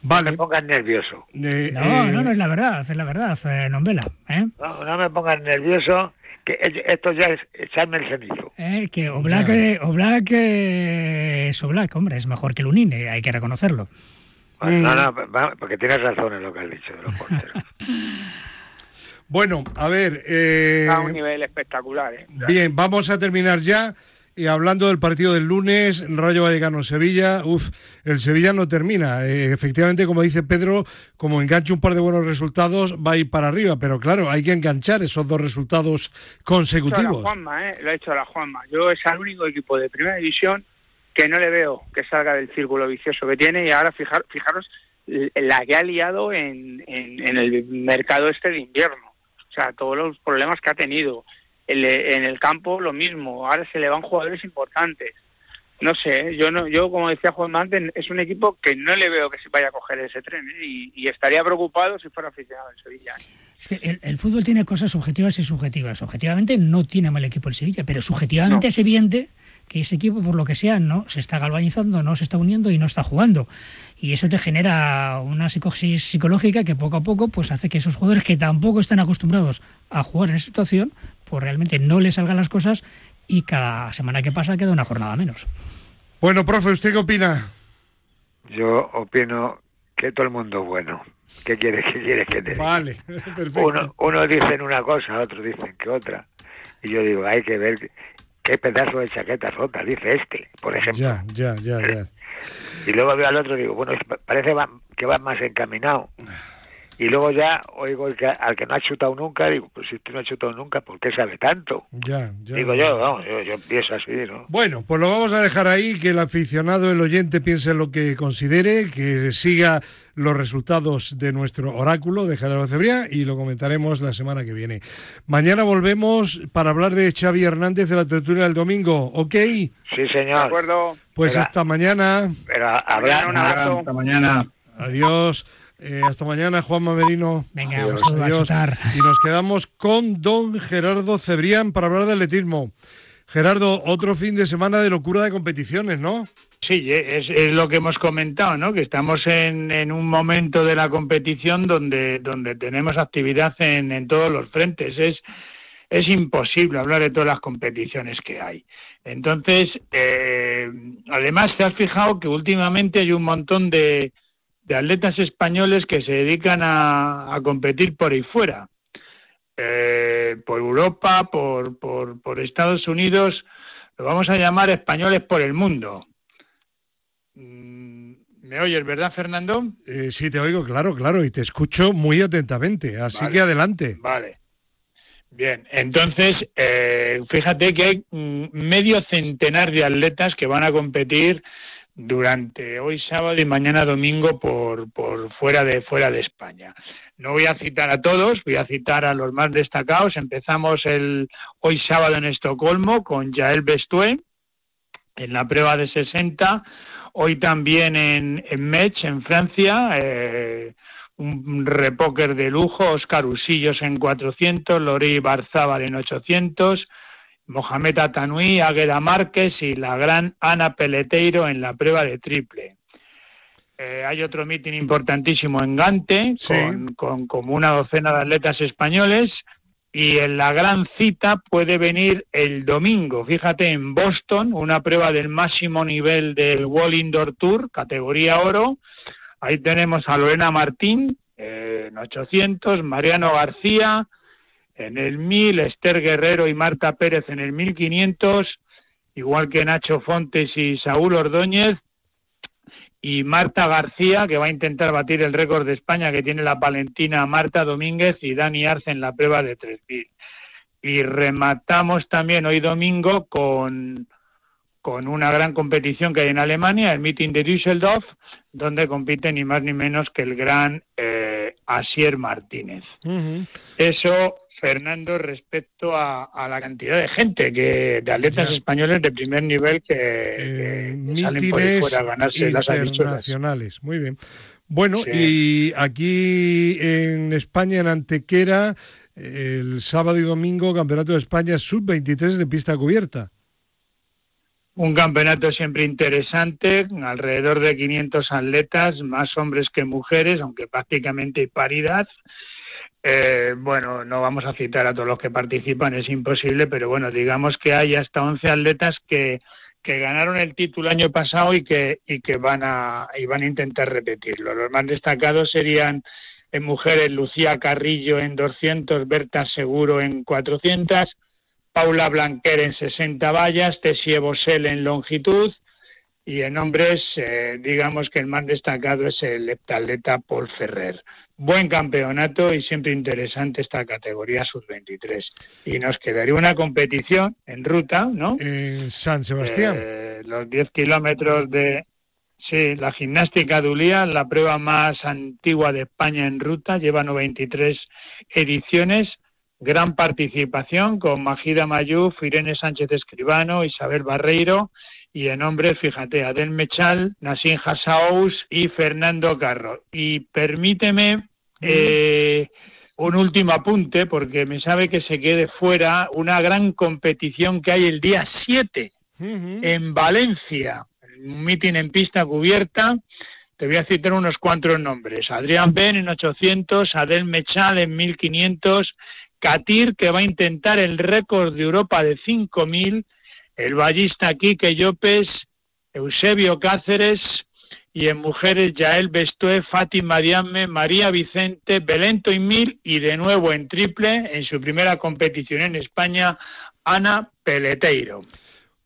No Vale. me pongas nervioso. Eh, No, eh, no, no es la verdad, es la verdad, eh, Nombela. ¿eh? No, no me pongas nervioso, que esto ya es echarme el cenizo. Eh, que Oblak, eh, Oblak eh, es Oblak, hombre, es mejor que Lunin, eh, hay que reconocerlo. No, no, va- porque tienes razón en lo que has dicho de los porteros. Bueno, a ver. eh, Está a un nivel espectacular. ¿eh? Bien, vamos a terminar ya. Y hablando del partido del lunes, Rayo Vallecano-Sevilla, uff, el Sevilla no termina. Eh, efectivamente, como dice Pedro, como enganche un par de buenos resultados, va a ir para arriba. Pero claro, hay que enganchar esos dos resultados Lo ha hecho la consecutivos. Juanma, ¿eh? Lo ha hecho la Juanma. Yo es el único equipo de primera división que no le veo que salga del círculo vicioso que tiene y ahora fijar, fijaros la que ha liado en, en, en el mercado este de invierno. O sea, todos los problemas que ha tenido. El- en el campo lo mismo. Ahora se le van jugadores importantes. No sé, ¿eh? yo no, yo como decía Juan antes, es un equipo que no le veo que se vaya a coger ese tren ¿eh? y, y estaría preocupado si fuera aficionado en Sevilla. ¿eh? Es que el, el fútbol tiene cosas objetivas y subjetivas. Objetivamente no tiene mal equipo el Sevilla, pero subjetivamente No. es evidente que ese equipo, por lo que sea, no se está galvanizando, no se está uniendo y no está jugando. Y eso te genera una psicosis psicológica que poco a poco pues hace que esos jugadores que tampoco están acostumbrados a jugar en esa situación, pues realmente no les salgan las cosas y cada semana que pasa queda una jornada menos. Bueno, profe, ¿usted qué opina? Yo opino que todo el mundo es bueno. ¿Qué quieres, qué quieres que te diga? Vale, perfecto. Uno, unos dicen una cosa, otros dicen que otra. Y yo digo, hay que ver qué pedazo de chaqueta rota, dice este, por ejemplo. Ya, ya, ya, ya. Y luego veo al otro y digo, bueno, parece que va más encaminado. Y luego ya oigo que, al que no ha chutado nunca, digo, pues si tú no has chutado nunca, ¿por qué sabe tanto? Ya, ya. Digo yo, vamos, yo, yo empiezo así, ¿no? Bueno, pues lo vamos a dejar ahí, que el aficionado, el oyente piense lo que considere, que siga los resultados de nuestro oráculo de Gerardo Cebrián y lo comentaremos la semana que viene. Mañana volvemos para hablar de Xavi Hernández de la tertulia del domingo, ¿ok? Sí, señor. De acuerdo. Pues Pero- hasta mañana. Pero habrá, un abrazo. Hasta mañana. Adiós. Eh, hasta mañana, Juan Merino. Venga, Adiós. vamos a chutar. Y nos quedamos con don Gerardo Cebrián para hablar de atletismo. Gerardo, otro fin de semana de locura de competiciones, ¿no? Sí, es, es lo que hemos comentado, ¿no? Que estamos en, en un momento de la competición donde, donde tenemos actividad en, en todos los frentes. Es, es imposible hablar de todas las competiciones que hay. Entonces, eh, además, te has fijado que últimamente hay un montón de, de atletas españoles que se dedican a, a competir por ahí fuera. Eh, por Europa, por, por, por Estados Unidos, lo vamos a llamar españoles por el mundo. Mm, ¿Me oyes, verdad, Fernando? Eh, sí, te oigo, claro, claro, y te escucho muy atentamente. Así Vale. que adelante. Vale. Bien, entonces, eh, fíjate que hay mm, medio centenar de atletas que van a competir durante hoy sábado y mañana domingo por, por fuera de fuera de España. No voy a citar a todos, voy a citar a los más destacados. Empezamos el hoy sábado en Estocolmo con Jael Bestué en la prueba de 60. Hoy también en, en Metz, en Francia, eh, un repóquer de lujo, Oscar Usillos en 400, Lori Barzábal en 800, Mohamed Atanui, Águeda Márquez y la gran Ana Peleteiro en la prueba de triple. Eh, hay otro mitin importantísimo en Gante, Sí. con, con como una docena de atletas españoles, y en la gran cita puede venir el domingo, fíjate, en Boston, una prueba del máximo nivel del World Indoor Tour, categoría oro. Ahí tenemos a Lorena Martín eh, en 800, Mariano García en el 1000, Esther Guerrero y Marta Pérez en el 1500, igual que Nacho Fontes y Saúl Ordóñez, y Marta García, que va a intentar batir el récord de España que tiene la palentina Marta Domínguez y Dani Arce en la prueba de 3000. Y rematamos también hoy domingo con, con una gran competición que hay en Alemania, el Meeting de Düsseldorf, donde compite ni más ni menos que el gran eh, Asier Martínez. Eso, Fernando, respecto a, a la cantidad de gente, que de atletas Ya. españoles de primer nivel que, Eh, que- salen por ahí fuera a ganarse las internacionales. Muy bien. Bueno, Sí. y aquí en España, en Antequera, el sábado y domingo, Campeonato de España Sub-23 de pista cubierta. Un campeonato siempre interesante, alrededor de 500 atletas, más hombres que mujeres, aunque prácticamente hay paridad. Eh, bueno, no vamos a citar a todos los que participan, es imposible, pero bueno, digamos que hay hasta 11 atletas que, que ganaron el título el año pasado y que, y que van, a, y van a intentar repetirlo. Los más destacados serían en mujeres Lucía Carrillo en 200, Berta Seguro en 400, Paula Blanquer en 60 vallas, Tessie Bosel en longitud y en hombres, eh, digamos que el más destacado es el heptatleta Paul Ferrer. Buen campeonato y siempre interesante esta categoría sub-23. Y nos quedaría una competición en ruta, ¿no? En San Sebastián. Eh, los 10 kilómetros de... Sí, la gimnástica de Ulía, la prueba más antigua de España en ruta, lleva 93 ediciones, gran participación con Magida Mayuf, Irene Sánchez Escribano, Isabel Barreiro y en hombres, fíjate, Adel Mechal, Nassim Hassaous y Fernando Carro. Y permíteme eh, un último apunte, porque me sabe que se quede fuera una gran competición que hay el día 7 Ujú. en Valencia, un mitin en pista cubierta. Te voy a citar unos cuantos nombres. Adrián Ben en 800, Adel Mechal en 1500, Katir, que va a intentar el récord de Europa de 5000, el ballista Quique Llopes, Eusebio Cáceres, y en mujeres Yael Bestué, Fátima Diame, María Vicente, Belén Mil y de nuevo en triple, en su primera competición en España, Ana Peleteiro.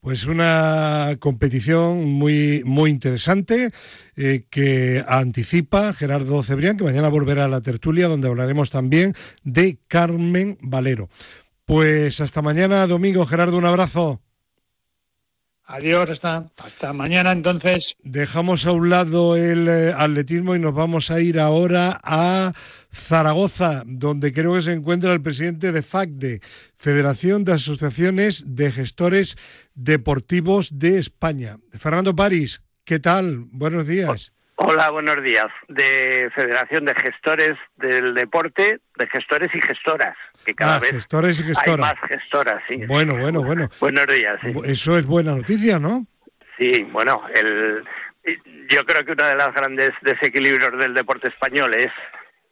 Pues una competición muy, muy interesante eh, que anticipa Gerardo Cebrián, que mañana volverá a la tertulia, donde hablaremos también de Carmen Valero. Pues hasta mañana, domingo. Gerardo, un abrazo. Adiós, hasta, hasta mañana entonces. Dejamos a un lado el eh, atletismo y nos vamos a ir ahora a Zaragoza, donde creo que se encuentra el presidente de FACDE, Federación de Asociaciones de Gestores Deportivos de España. Fernando París, ¿qué tal? Buenos días. Hola, buenos días. De Federación de Gestores del Deporte, de gestores y gestoras, que cada Ah, vez gestores y hay gestoras. más gestoras, sí. Bueno, bueno, bueno. Buenos días, sí. Eso es buena noticia, ¿no? Sí, bueno, el, yo creo que uno de los grandes desequilibrios del deporte español es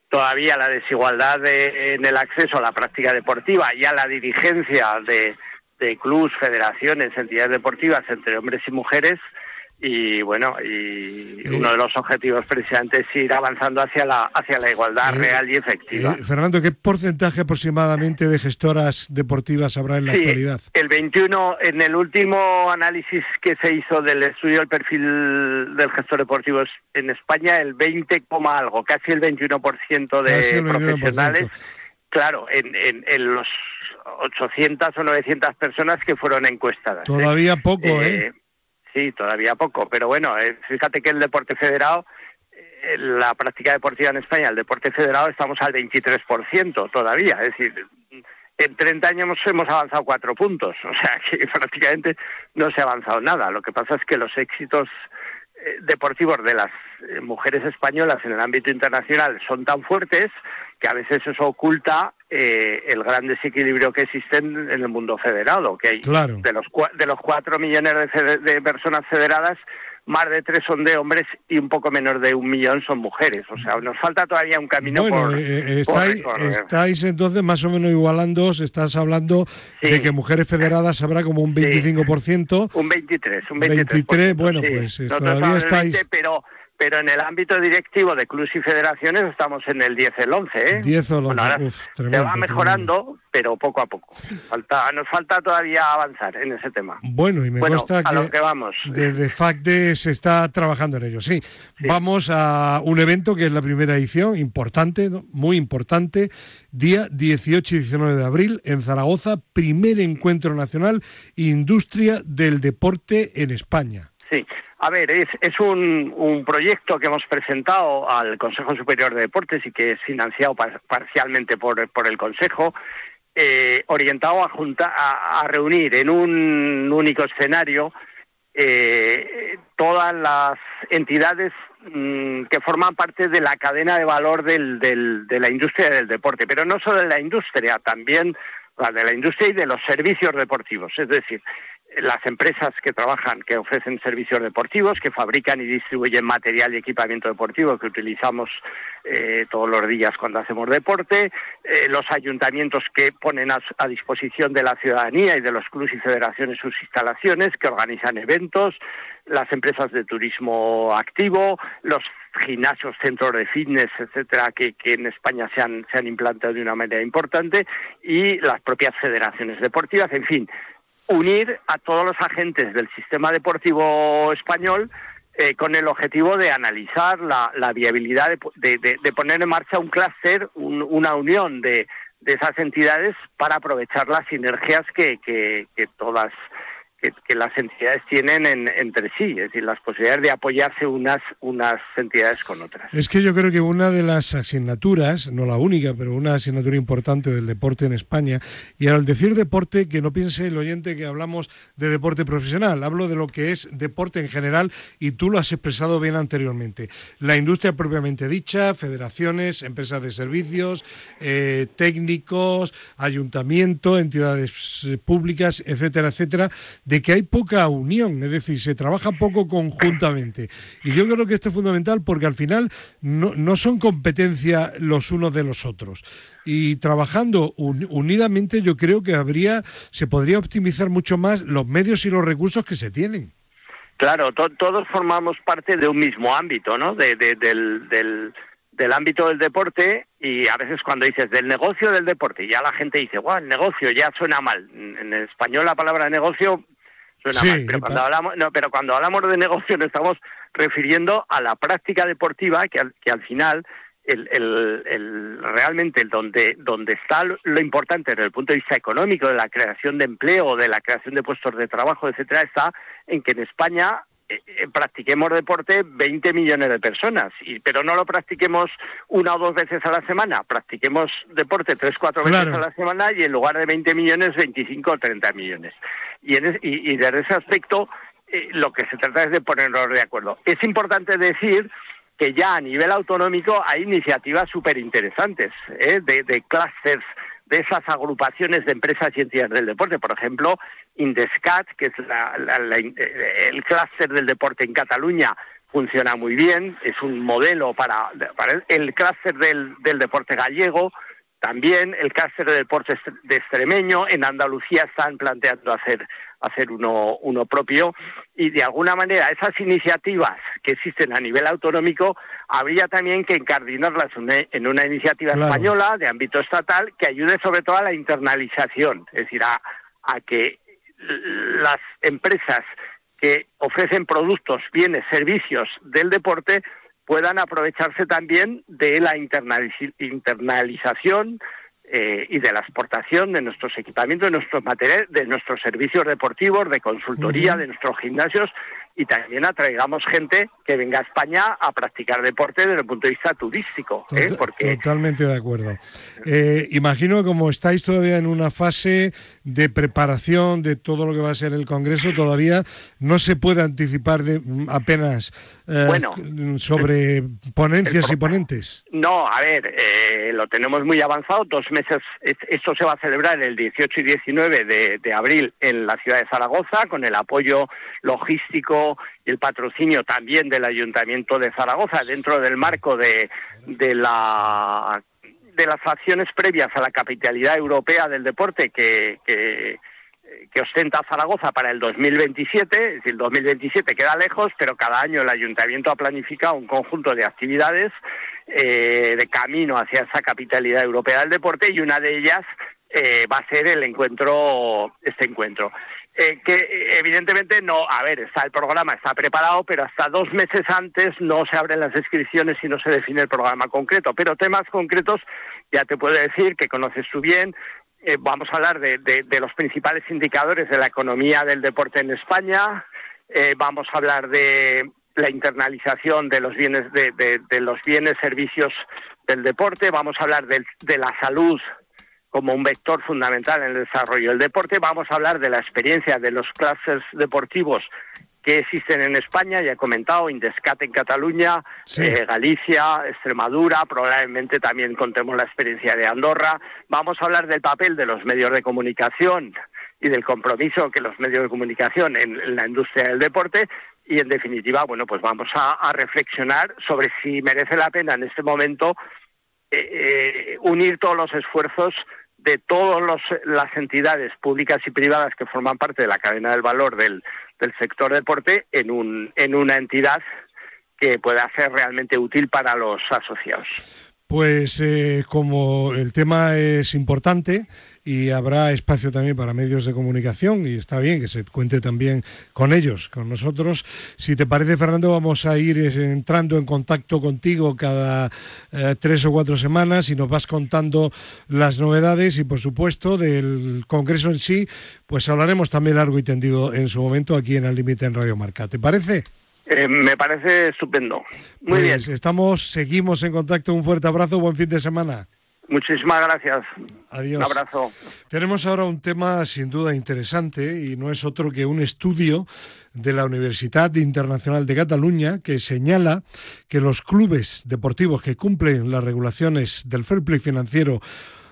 todavía la desigualdad de- en el acceso a la práctica deportiva y a la dirigencia de, de clubes, federaciones, entidades deportivas entre hombres y mujeres. Y bueno, y Eh. uno de los objetivos precisamente es ir avanzando hacia la hacia la igualdad Eh, real y efectiva. Eh, Fernando, ¿qué porcentaje aproximadamente de gestoras deportivas habrá en la Sí, actualidad? el 21, en el último análisis que se hizo del estudio del perfil del gestor deportivo en España, el 20, coma algo, casi el 21% de Casi el 21%. profesionales, claro, en, en, en los 800 o 900 personas que fueron encuestadas. ¿eh? Todavía poco, ¿eh? Sí, todavía poco, pero bueno, eh, fíjate que el deporte federado, eh, la práctica deportiva en España, el deporte federado, estamos al 23% todavía, es decir, en 30 años hemos, avanzado cuatro puntos, o sea que prácticamente no se ha avanzado nada. Lo que pasa es que los éxitos deportivos de las eh, mujeres españolas en el ámbito internacional son tan fuertes que a veces eso oculta eh, el gran desequilibrio que existe en, el mundo federado, que hay Claro. de los de los cuatro millones de, de personas federadas, más de tres son de hombres y un poco menos de un millón son mujeres. O sea, nos falta todavía un camino Bueno, por, eh, eh, por estáis, recorrer. estáis entonces más o menos igualando, estás hablando Sí. de que mujeres federadas habrá como un 25%. Un 23, un 23%. 23, bueno, sí. pues, eh, Nosotros todavía estáis- 20, pero, pero en el ámbito directivo de clubes y federaciones estamos en el 10, el 11, ¿eh? 10 o el Bueno, 11, ahora uf, se tremendo, va mejorando, pero poco a poco. Falta, nos falta todavía avanzar en ese tema. Bueno, y me Bueno, consta a que, lo que vamos. desde FACDE se está trabajando en ello. Sí. vamos a un evento que es la primera edición, importante, ¿no? muy importante, día 18 y 19 de abril en Zaragoza, primer encuentro nacional Industria del Deporte en España. Sí, a ver, es, es un, proyecto que hemos presentado al Consejo Superior de Deportes y que es financiado par- parcialmente por, por el Consejo, eh, orientado a, junta- a, reunir en un único escenario eh, todas las entidades mm, que forman parte de la cadena de valor del- de la industria del deporte, pero no solo de la industria, también la de la industria y de los servicios deportivos, es decir, las empresas que trabajan, que ofrecen servicios deportivos, que fabrican y distribuyen material y equipamiento deportivo que utilizamos eh, todos los días cuando hacemos deporte, eh, los ayuntamientos que ponen a, disposición de la ciudadanía y de los clubes y federaciones sus instalaciones, que organizan eventos, las empresas de turismo activo, los gimnasios, centros de fitness, etcétera, que, en España se han implantado de una manera importante, y las propias federaciones deportivas, en fin, unir a todos los agentes del sistema deportivo español eh, con el objetivo de analizar la, la viabilidad de, de- de- poner en marcha un clúster, un- una unión de, de esas entidades para aprovechar las sinergias que, que- que todas que, las entidades tienen en- entre sí, es decir, las posibilidades de apoyarse unas unas entidades con otras. Es que yo creo que una de las asignaturas, no la única, pero una asignatura importante del deporte en España, y al decir deporte, que no piense el oyente que hablamos de deporte profesional, hablo de lo que es deporte en general, y tú lo has expresado bien anteriormente. La industria propiamente dicha, federaciones, empresas de servicios, eh, técnicos, ayuntamiento, entidades eh, públicas, etcétera, etcétera, de que hay poca unión, es decir, se trabaja poco conjuntamente. Y yo creo que esto es fundamental porque al final no, no son competencia los unos de los otros. Y trabajando un- unidamente yo creo que habría, se podría optimizar mucho más los medios y los recursos que se tienen. Claro, to- todos formamos parte de un mismo ámbito, ¿no? De- del, del, del ámbito del deporte y a veces cuando dices del negocio del deporte, ya la gente dice, guau, el negocio ya suena mal. En español la palabra negocio suena mal, pero cuando, hablamos, no, pero cuando hablamos de negocio nos estamos refiriendo a la práctica deportiva que al, que al final el, el, el, realmente el donde, donde está lo importante desde el punto de vista económico, de la creación de empleo, de la creación de puestos de trabajo, etcétera, está en que en España practiquemos deporte 20 millones de personas, y, pero no lo practiquemos una o dos veces a la semana, practiquemos deporte tres, cuatro veces a la semana y en lugar de 20 millones, 25 o 30 millones. Y, en y, desde ese aspecto eh, lo que se trata es de ponernos de acuerdo. Es importante decir que ya a nivel autonómico hay iniciativas súper interesantes de, de clusters de esas agrupaciones de empresas y entidades del deporte. Por ejemplo, Indescat, que es eh, el clúster del deporte en Cataluña, funciona muy bien, es un modelo para, el clúster del, del deporte gallego, también el clúster del deporte de extremeño, en Andalucía están planteando hacer hacer uno, uno propio. Y de alguna manera esas iniciativas que existen a nivel autonómico habría también que encardinarlas en una iniciativa española de ámbito estatal que ayude sobre todo a la internalización, es decir, a, a que las empresas que ofrecen productos, bienes, servicios del deporte puedan aprovecharse también de la internalización eh, y de la exportación de nuestros equipamientos, de nuestros materiales, de nuestros servicios deportivos, de consultoría, de nuestros gimnasios y también atraigamos gente que venga a España a practicar deporte desde el punto de vista turístico. ¿eh? Porque... Totalmente de acuerdo. Eh, imagino como estáis todavía en una fase de preparación de todo lo que va a ser el Congreso, todavía no se puede anticipar de, mm, apenas eh, sobre ponencias y ponentes. No, a ver, lo tenemos muy avanzado, dos meses, esto se va a celebrar el 18 y 19 de, de abril en la ciudad de Zaragoza con el apoyo logístico y el patrocinio también del Ayuntamiento de Zaragoza dentro del marco de, de la de las acciones previas a la capitalidad europea del deporte que, que, ostenta Zaragoza para el 2027, es decir, el 2027 queda lejos, pero cada año el ayuntamiento ha planificado un conjunto de actividades eh, de camino hacia esa capitalidad europea del deporte y una de ellas eh, va a ser el encuentro, este encuentro. Eh, que evidentemente no, a ver, está el programa, está preparado, pero hasta dos meses antes no se abren las inscripciones y no se define el programa concreto. Pero temas concretos, ya te puedo decir que conoces tú bien, eh, vamos a hablar de, de, los principales indicadores de la economía del deporte en España, eh, vamos a hablar de la internalización de los bienes, de, de los bienes, servicios del deporte, vamos a hablar de la salud como un vector fundamental en el desarrollo del deporte. Vamos a hablar de la experiencia de los clases deportivos que existen en España, ya he comentado, Indescat en Cataluña, eh, Galicia, Extremadura, probablemente también contemos la experiencia de Andorra. Vamos a hablar del papel de los medios de comunicación y del compromiso que los medios de comunicación en, la industria del deporte y en definitiva, bueno, pues vamos a, reflexionar sobre si merece la pena en este momento eh, eh, unir todos los esfuerzos de todas las entidades públicas y privadas que forman parte de la cadena del valor del, del sector deporte en, un, en una entidad que pueda ser realmente útil para los asociados. Pues eh, como el tema es importante y habrá espacio también para medios de comunicación y está bien que se cuente también con ellos, con nosotros. Si te parece, Fernando, vamos a ir eh, entrando en contacto contigo cada eh, tres o cuatro semanas y nos vas contando las novedades y, por supuesto, del Congreso en sí, pues hablaremos también largo y tendido en su momento aquí en el Límite en Radio Marca. ¿Te parece? Eh, me parece estupendo. Muy pues bien. Estamos, seguimos en contacto. Un fuerte abrazo, buen fin de semana. Muchísimas gracias. Adiós. Un abrazo. Tenemos ahora un tema sin duda interesante y no es otro que un estudio de la Universidad Internacional de Cataluña que señala que los clubes deportivos que cumplen las regulaciones del fair play financiero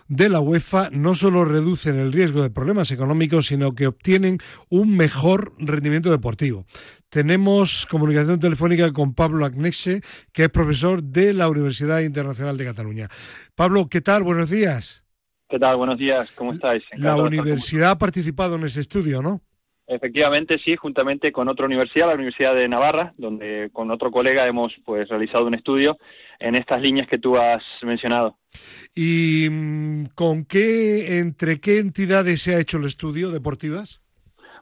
de la UEFA no solo reducen el riesgo de problemas económicos, sino que obtienen un mejor rendimiento deportivo. Tenemos comunicación telefónica con Pablo Agnese, que es profesor de la Universidad Internacional de Cataluña. Pablo, ¿qué tal? Buenos días. ¿Qué tal? Buenos días. ¿Cómo estáis? la universidad ha participado en ese estudio, ¿no? Efectivamente, sí, juntamente con otra universidad, la Universidad de Navarra, donde con otro colega hemos pues realizado un estudio en estas líneas que tú has mencionado. ¿Y mm, con qué, entre qué entidades se ha hecho el estudio deportivas?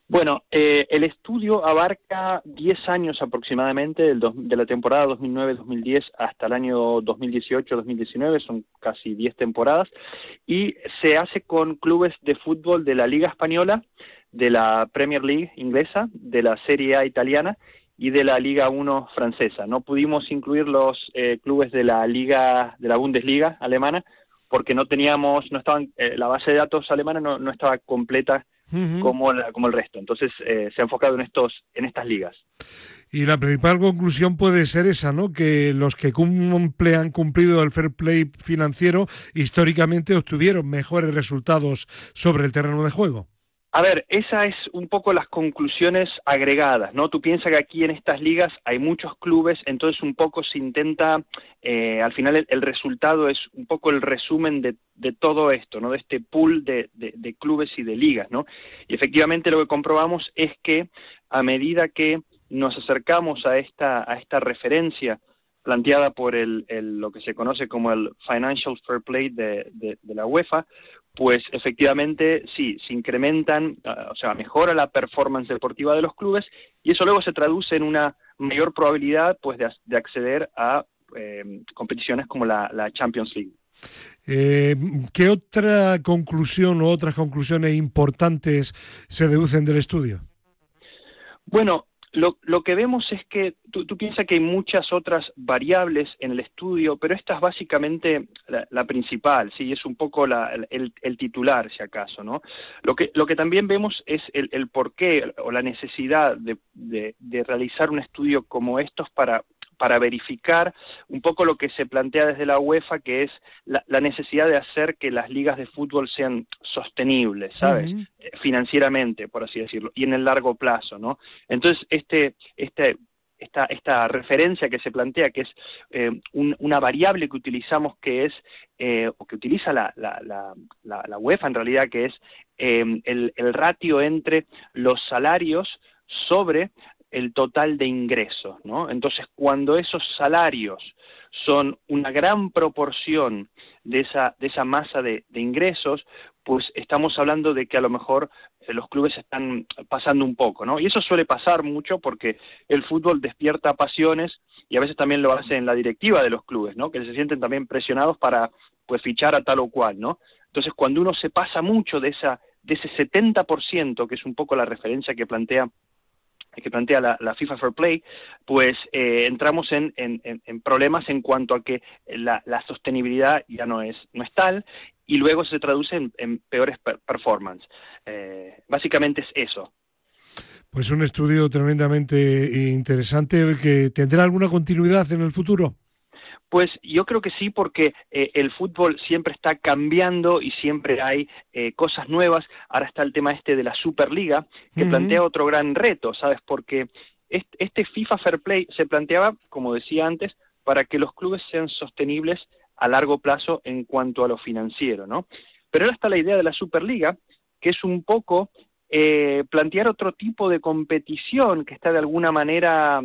Bueno, eh, el estudio abarca 10 años aproximadamente, de la temporada 2009-2010 hasta el año 2018-2019, son casi 10 temporadas, y se hace con clubes de fútbol de la Liga Española, de la Premier League inglesa, de la Serie A italiana y de la Liga 1 francesa. No pudimos incluir los eh, clubes de la Liga, de la Bundesliga alemana, porque no teníamos, no estaban, eh, la base de datos alemana no, no estaba completa como, como el resto. Entonces eh, se ha enfocado en estos, en estas ligas. Y la principal conclusión puede ser esa, ¿no? Que los que cumple, han cumplido el fair play financiero históricamente obtuvieron mejores resultados sobre el terreno de juego. A ver, esa es un poco las conclusiones agregadas, ¿no? Tú piensas que aquí en estas ligas hay muchos clubes, entonces un poco se intenta, eh, al final el, resultado es un poco el resumen de, todo esto, ¿no? De este pool de, clubes y de ligas, ¿no? Y efectivamente lo que comprobamos es que a medida que nos acercamos a esta, a esta referencia planteada por el, lo que se conoce como el Financial Fair Play de, la UEFA, pues efectivamente sí, se incrementan, ah, o sea, mejora la performance deportiva de los clubes y eso luego se traduce en una mayor probabilidad pues de, acceder a em, competiciones como la, Champions League. Eh, ¿Qué otra conclusión o otras conclusiones importantes se deducen del estudio? Bueno, lo, lo, que vemos es que tú, piensas que hay muchas otras variables en el estudio, pero esta es básicamente la, principal, sí, es un poco el, titular, si acaso, ¿no? Lo que, lo que también vemos es el, el porqué o la necesidad de, de, realizar un estudio como estos para para verificar un poco lo que se plantea desde la UEFA, que es la, necesidad de hacer que las ligas de fútbol sean sostenibles, ¿sabes? Eh, financieramente, por así decirlo, y en el largo plazo, ¿no? Entonces, este, este, esta, esta referencia que se plantea, que es eh, una variable que utilizamos, que es, eh, o que utiliza la, la, la, la, UEFA en realidad, que es el, el ratio entre los salarios sobre el total de ingresos, ¿no? Entonces, cuando esos salarios son una gran proporción de esa, de esa masa de, ingresos, pues estamos hablando de que a lo mejor eh, los clubes están pasando un poco, ¿no? Y eso suele pasar mucho porque el fútbol despierta pasiones y a veces también lo hace en la directiva de los clubes, ¿no? Que se sienten también presionados para pues fichar a tal o cual, ¿no? Entonces, cuando uno se pasa mucho de esa de ese 70%, que es un poco la referencia que plantea que plantea la, FIFA Fair Play, pues eh, entramos en, problemas en cuanto a que la, sostenibilidad ya no es, no es tal y luego se traduce en, peores performance. Eh, básicamente es eso. Pues un estudio tremendamente interesante que tendrá alguna continuidad en el futuro. Pues yo creo que sí, porque eh, el fútbol siempre está cambiando y siempre hay eh, cosas nuevas. Ahora está el tema este de la Superliga, que plantea otro gran reto, ¿sabes? Porque este FIFA Fair Play se planteaba, como decía antes, para que los clubes sean sostenibles a largo plazo en cuanto a lo financiero, ¿no? Pero ahora está la idea de la Superliga, que es un poco eh, plantear otro tipo de competición que está de alguna manera,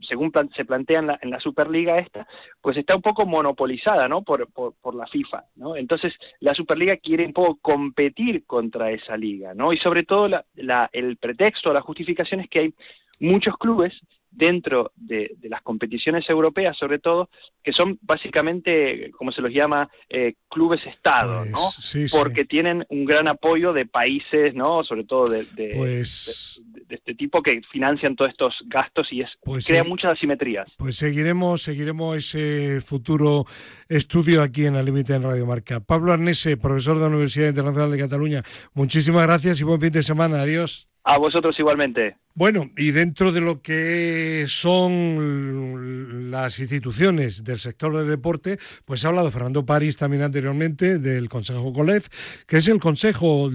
según se plantea en la, en la, Superliga esta, pues está un poco monopolizada, ¿no? Por, por, la FIFA, ¿no? Entonces la Superliga quiere un poco competir contra esa liga, ¿no? Y sobre todo la, la, el pretexto, la justificación es que hay muchos clubes dentro de, las competiciones europeas, sobre todo, que son básicamente, como se los llama, eh, clubes Estado, ¿no? Pues, Porque tienen un gran apoyo de países, ¿no? Sobre todo de, de, pues este tipo que financian todos estos gastos y es pues crea muchas asimetrías. Pues seguiremos, seguiremos ese futuro estudio aquí en la Límite en Radio Marca. Pablo Arnese, profesor de la Universidad Internacional de Cataluña, muchísimas gracias y buen fin de semana. Adiós. A vosotros igualmente. Bueno, y dentro de lo que son las instituciones del sector del deporte, pues ha hablado Fernando París también anteriormente del Consejo COLEF, que es el consejo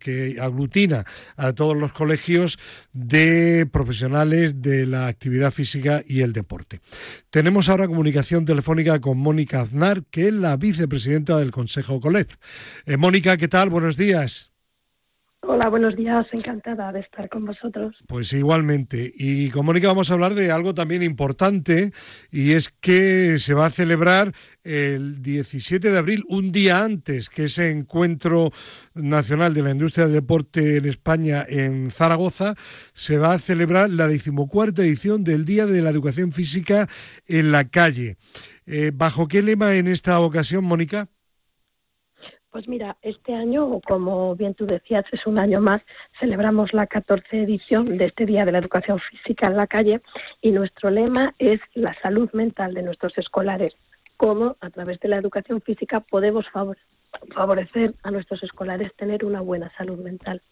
que aglutina a todos los colegios de profesionales de la actividad física y el deporte. Tenemos ahora comunicación telefónica con Mónica Aznar, que es la vicepresidenta del Consejo COLEF. Eh, Mónica, ¿qué tal? Buenos días. Hola, buenos días, encantada de estar con vosotros. Pues igualmente. Y con Mónica vamos a hablar de algo también importante y es que se va a celebrar el 17 de abril, un día antes que ese encuentro nacional de la industria del deporte en España en Zaragoza, se va a celebrar la decimocuarta edición del Día de la Educación Física en la calle. Eh, ¿Bajo qué lema en esta ocasión, Mónica? Pues mira, este año, como bien tú decías, es un año más, celebramos la 14 edición de este Día de la Educación Física en la calle y nuestro lema es la salud mental de nuestros escolares. Cómo a través de la educación física podemos favorecer a nuestros escolares tener una buena salud mental.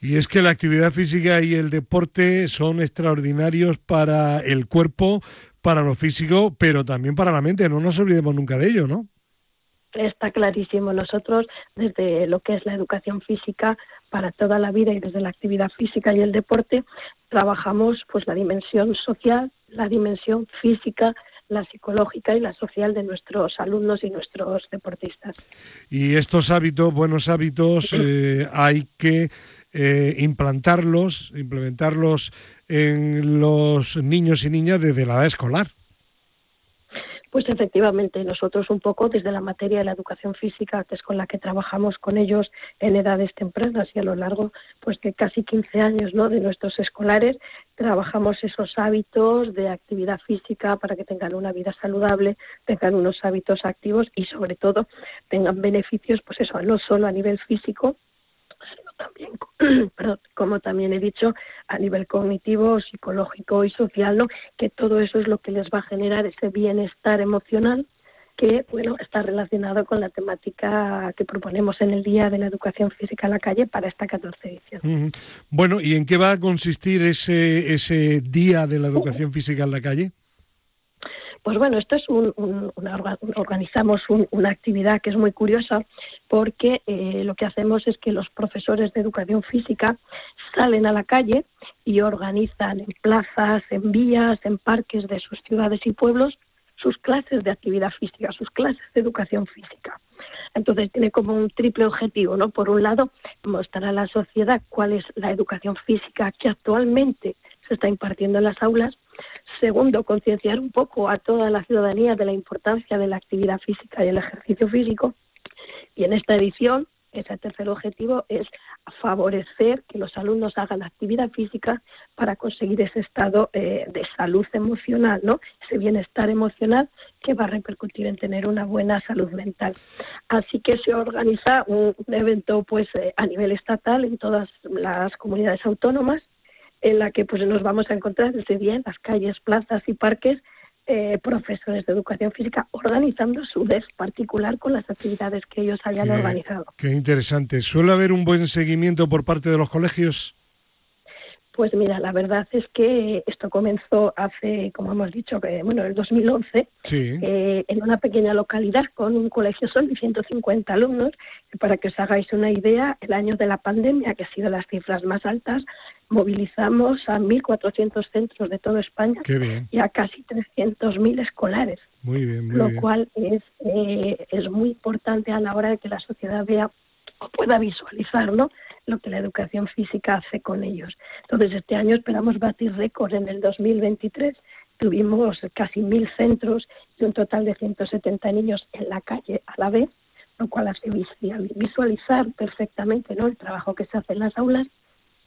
Y es que la actividad física y el deporte son extraordinarios para el cuerpo, para lo físico, pero también para la mente. No nos olvidemos nunca de ello, ¿no? Está clarísimo. Nosotros, desde lo que es la educación física para toda la vida y desde la actividad física y el deporte, trabajamos pues la dimensión social, la dimensión física, la psicológica y la social de nuestros alumnos y nuestros deportistas. Y estos hábitos, buenos hábitos, eh, hay que eh, implantarlos, implementarlos en los niños y niñas desde la edad escolar. Pues efectivamente, nosotros un poco desde la materia de la educación física, que es con la que trabajamos con ellos en edades tempranas y a lo largo pues de casi 15 años ¿no? de nuestros escolares, trabajamos esos hábitos de actividad física para que tengan una vida saludable, tengan unos hábitos activos y sobre todo tengan beneficios, pues eso, no solo a nivel físico, también, como también he dicho, a nivel cognitivo, psicológico y social, ¿no? que todo eso es lo que les va a generar ese bienestar emocional que bueno está relacionado con la temática que proponemos en el Día de la Educación Física en la Calle para esta 14 edición. Bueno, ¿y en qué va a consistir ese, ese Día de la Educación Física en la Calle? Pues bueno, esto es un, una, organizamos una actividad que es muy curiosa porque eh, lo que hacemos es que los profesores de educación física salen a la calle y organizan en plazas, en vías, en parques de sus ciudades y pueblos sus clases de actividad física, sus clases de educación física. Entonces tiene como un triple objetivo, ¿no? Por un lado, mostrar a la sociedad cuál es la educación física que actualmente se está impartiendo en las aulas. Segundo, concienciar un poco a toda la ciudadanía de la importancia de la actividad física y el ejercicio físico. Y en esta edición, ese tercer objetivo es favorecer que los alumnos hagan actividad física para conseguir ese estado eh, de salud emocional, ¿no? Ese bienestar emocional que va a repercutir en tener una buena salud mental. Así que se organiza un, evento pues eh, a nivel estatal en todas las comunidades autónomas en la que pues nos vamos a encontrar desde día en las calles, plazas y parques eh, profesores de educación física organizando su DES particular con las actividades que ellos hayan organizado. Qué interesante. ¿Suele haber un buen seguimiento por parte de los colegios? Pues mira, la verdad es que esto comenzó hace, como hemos dicho, que bueno, el 2011, eh, en una pequeña localidad con un colegio solo de 150 alumnos. Para que os hagáis una idea, el año de la pandemia, que ha sido las cifras más altas, movilizamos a 1.400 centros de toda España y a casi 300.000 escolares. Muy bien, lo cual es, eh, es muy importante a la hora de que la sociedad vea o pueda visualizar ¿no? lo que la educación física hace con ellos. Entonces, este año esperamos batir récord en el 2023. Tuvimos casi mil centros y un total de 170 niños en la calle a la vez, lo cual hace visualizar perfectamente ¿no? el trabajo que se hace en las aulas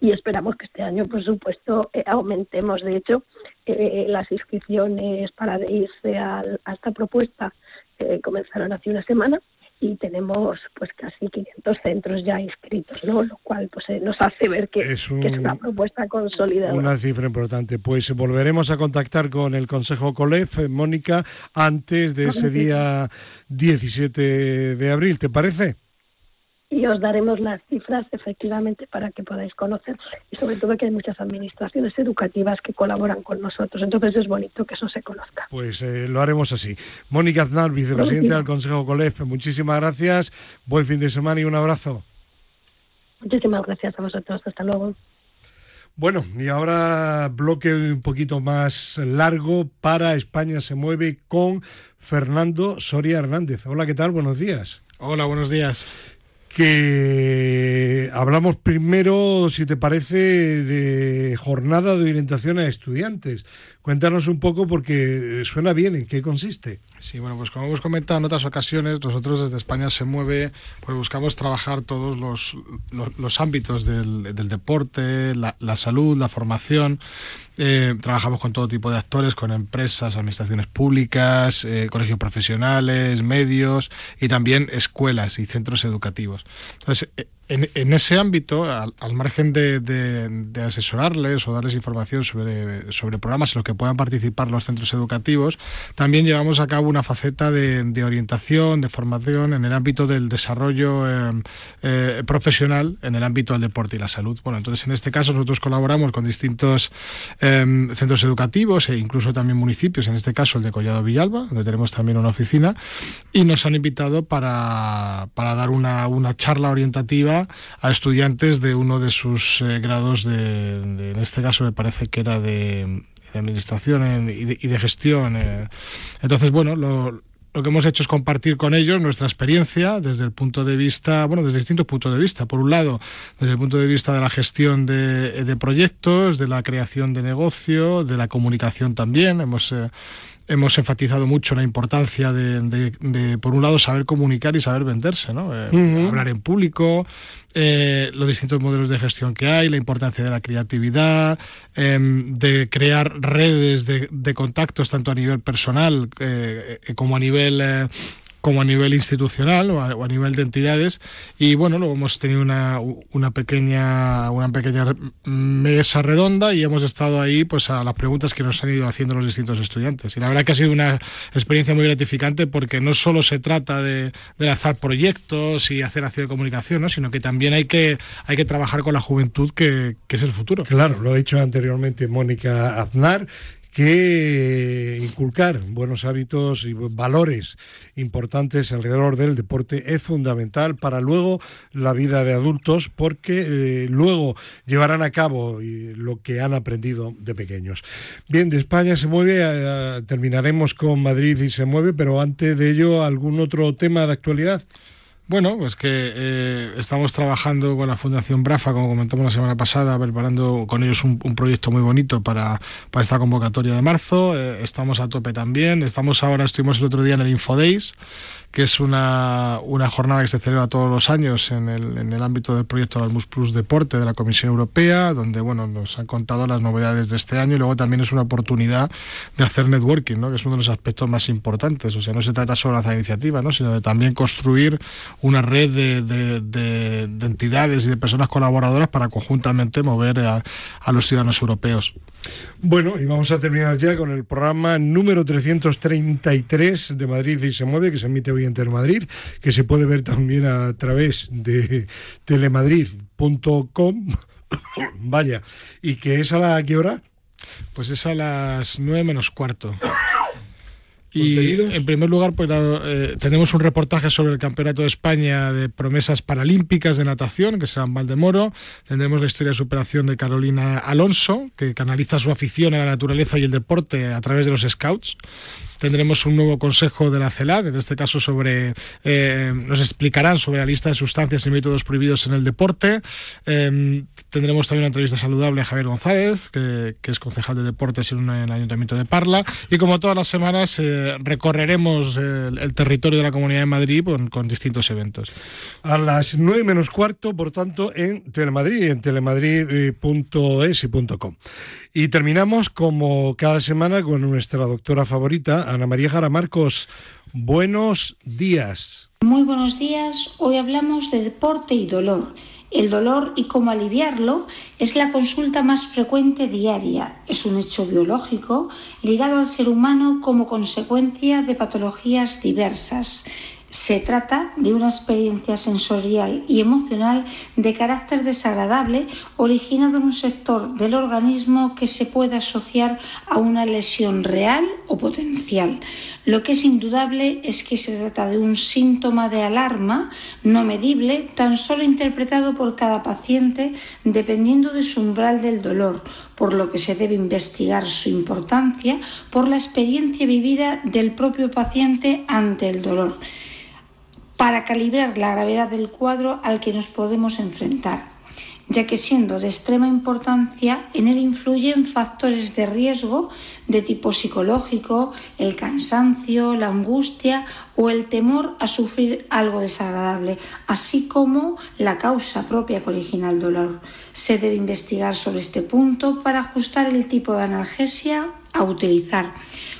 y esperamos que este año, por supuesto, eh, aumentemos. De hecho, eh, las inscripciones para irse a, esta propuesta eh, comenzaron hace una semana y tenemos pues casi 500 centros ya inscritos, ¿no? Lo cual pues nos hace ver que es, una propuesta consolidada. Una cifra importante. Pues volveremos a contactar con el Consejo COLEF, Mónica, antes de ese día 17 de abril, ¿te parece? Y os daremos las cifras efectivamente para que podáis conocer y sobre todo que hay muchas administraciones educativas que colaboran con nosotros. Entonces es bonito que eso se conozca. Pues eh, lo haremos así. Mónica Aznar, vicepresidenta del Consejo COLEF, muchísimas gracias, buen fin de semana y un abrazo. Muchísimas gracias a vosotros, hasta luego. Bueno, y ahora bloque un poquito más largo para España se mueve con Fernando Soria Hernández. Hola, ¿qué tal? Buenos días. Hola, buenos días. Que hablamos primero, si te parece, de jornada de orientación a estudiantes. Cuéntanos un poco porque suena bien, ¿en qué consiste? Sí, bueno, pues como hemos comentado en otras ocasiones, nosotros desde España se mueve, pues buscamos trabajar todos los, los, ámbitos del, del deporte, la, la, salud, la formación. Eh, trabajamos con todo tipo de actores, con empresas, administraciones públicas, eh, colegios profesionales, medios y también escuelas y centros educativos. Entonces, en, ese ámbito, al, margen de, asesorarles o darles información sobre, programas en los que puedan participar los centros educativos, también llevamos a cabo una faceta de, orientación, de formación en el ámbito del desarrollo eh, eh, profesional, en el ámbito del deporte y la salud. Bueno, entonces en este caso nosotros colaboramos con distintos em, centros educativos e incluso también municipios, en este caso el de Collado Villalba, donde tenemos también una oficina, y nos han invitado para, dar una charla orientativa a estudiantes de uno de sus eh, grados de, en este caso me parece que era de, administración y, de, gestión. Eh. Entonces, bueno, lo, que hemos hecho es compartir con ellos nuestra experiencia desde el punto de vista, bueno, desde distintos puntos de vista. Por un lado, desde el punto de vista de la gestión de, de proyectos, de la creación de negocio, de la comunicación también. Hemos eh, hemos enfatizado mucho la importancia de, por un lado, saber comunicar y saber venderse, ¿no? Eh, hablar en público, eh, los distintos modelos de gestión que hay, la importancia de la creatividad, em, de crear redes de, contactos tanto a nivel personal eh, como a nivel como a nivel institucional o a, nivel de entidades. Y bueno luego hemos tenido una, una pequeña una pequeña mesa redonda y hemos estado ahí pues a las preguntas que nos han ido haciendo los distintos estudiantes. Y la verdad que ha sido una experiencia muy gratificante porque no solo se trata de, de lanzar proyectos y hacer acción de comunicación ¿no? sino que también hay que hay que trabajar con la juventud que, que es el futuro. Claro lo ha dicho anteriormente Mónica Aznar que inculcar buenos hábitos y valores importantes alrededor del deporte es fundamental para luego la vida de adultos porque eh, luego llevarán a cabo lo que han aprendido de pequeños. Bien, de España se mueve, eh, terminaremos con Madrid y se mueve, pero antes de ello, ¿algún otro tema de actualidad? Bueno, pues que eh, estamos trabajando con la Fundación Brafa, como comentamos la semana pasada, preparando con ellos un, proyecto muy bonito para, esta convocatoria de marzo. Eh, estamos a tope también. Estamos ahora, estuvimos el otro día en el InfoDays, que es una, una jornada que se celebra todos los años en el, en el ámbito del proyecto Erasmus Plus Deporte de la Comisión Europea, donde bueno, nos han contado las novedades de este año y luego también es una oportunidad de hacer networking, ¿no? que es uno de los aspectos más importantes. O sea, no se trata solo de lanzar iniciativas, ¿no? sino de también construir una red de, de, de, de entidades y de personas colaboradoras para conjuntamente mover a, a los ciudadanos europeos. Bueno, y vamos a terminar ya con el programa número 333 de Madrid y se mueve, que se emite hoy en Telemadrid, que se puede ver también a través de telemadrid.com. Vaya, ¿y que es a la qué hora? Pues es a las nueve menos cuarto. Y en primer lugar, pues eh, tenemos un reportaje sobre el Campeonato de España de promesas paralímpicas de natación, que será en Valdemoro. Tendremos la historia de superación de Carolina Alonso, que canaliza su afición a la naturaleza y el deporte a través de los scouts. Tendremos un nuevo consejo de la CELAD, en este caso sobre, eh, nos explicarán sobre la lista de sustancias y métodos prohibidos en el deporte. Eh, tendremos también una entrevista saludable a Javier González, que, es concejal de deportes en, el Ayuntamiento de Parla. Y como todas las semanas, eh, recorreremos el, territorio de la Comunidad de Madrid con, distintos eventos. A las nueve menos cuarto, por tanto, en Telemadrid, en telemadrid.es y .com. Y terminamos, como cada semana, con nuestra doctora favorita, Ana María Jara Marcos. Buenos días. Muy buenos días. Hoy hablamos de deporte y dolor. El dolor y cómo aliviarlo es la consulta más frecuente diaria. Es un hecho biológico ligado al ser humano como consecuencia de patologías diversas. Se trata de una experiencia sensorial y emocional de carácter desagradable originado en un sector del organismo que se puede asociar a una lesión real o potencial. Lo que es indudable es que se trata de un síntoma de alarma no medible, tan solo interpretado por cada paciente dependiendo de su umbral del dolor, por lo que se debe investigar su importancia por la experiencia vivida del propio paciente ante el dolor. para calibrar la gravedad del cuadro al que nos podemos enfrentar ya que siendo de extrema importancia, en él influyen factores de riesgo de tipo psicológico, el cansancio, la angustia o el temor a sufrir algo desagradable, así como la causa propia que origina el dolor. Se debe investigar sobre este punto para ajustar el tipo de analgesia a utilizar.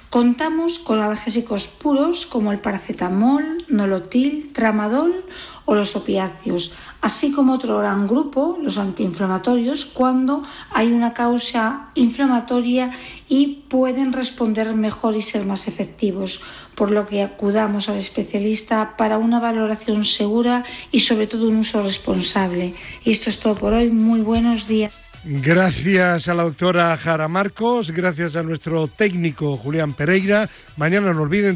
Contamos con analgésicos puros como el paracetamol, nolotil, tramadol o los opiáceos, así como otro gran grupo, los antiinflamatorios, cuando hay una causa inflamatoria y pueden responder mejor y ser más efectivos, por lo que acudamos al especialista para una valoración segura y sobre todo un uso responsable. Y esto es todo por hoy. Muy buenos días. Gracias a la doctora Jara Marcos, gracias a nuestro técnico Julián Pereira. Mañana no olviden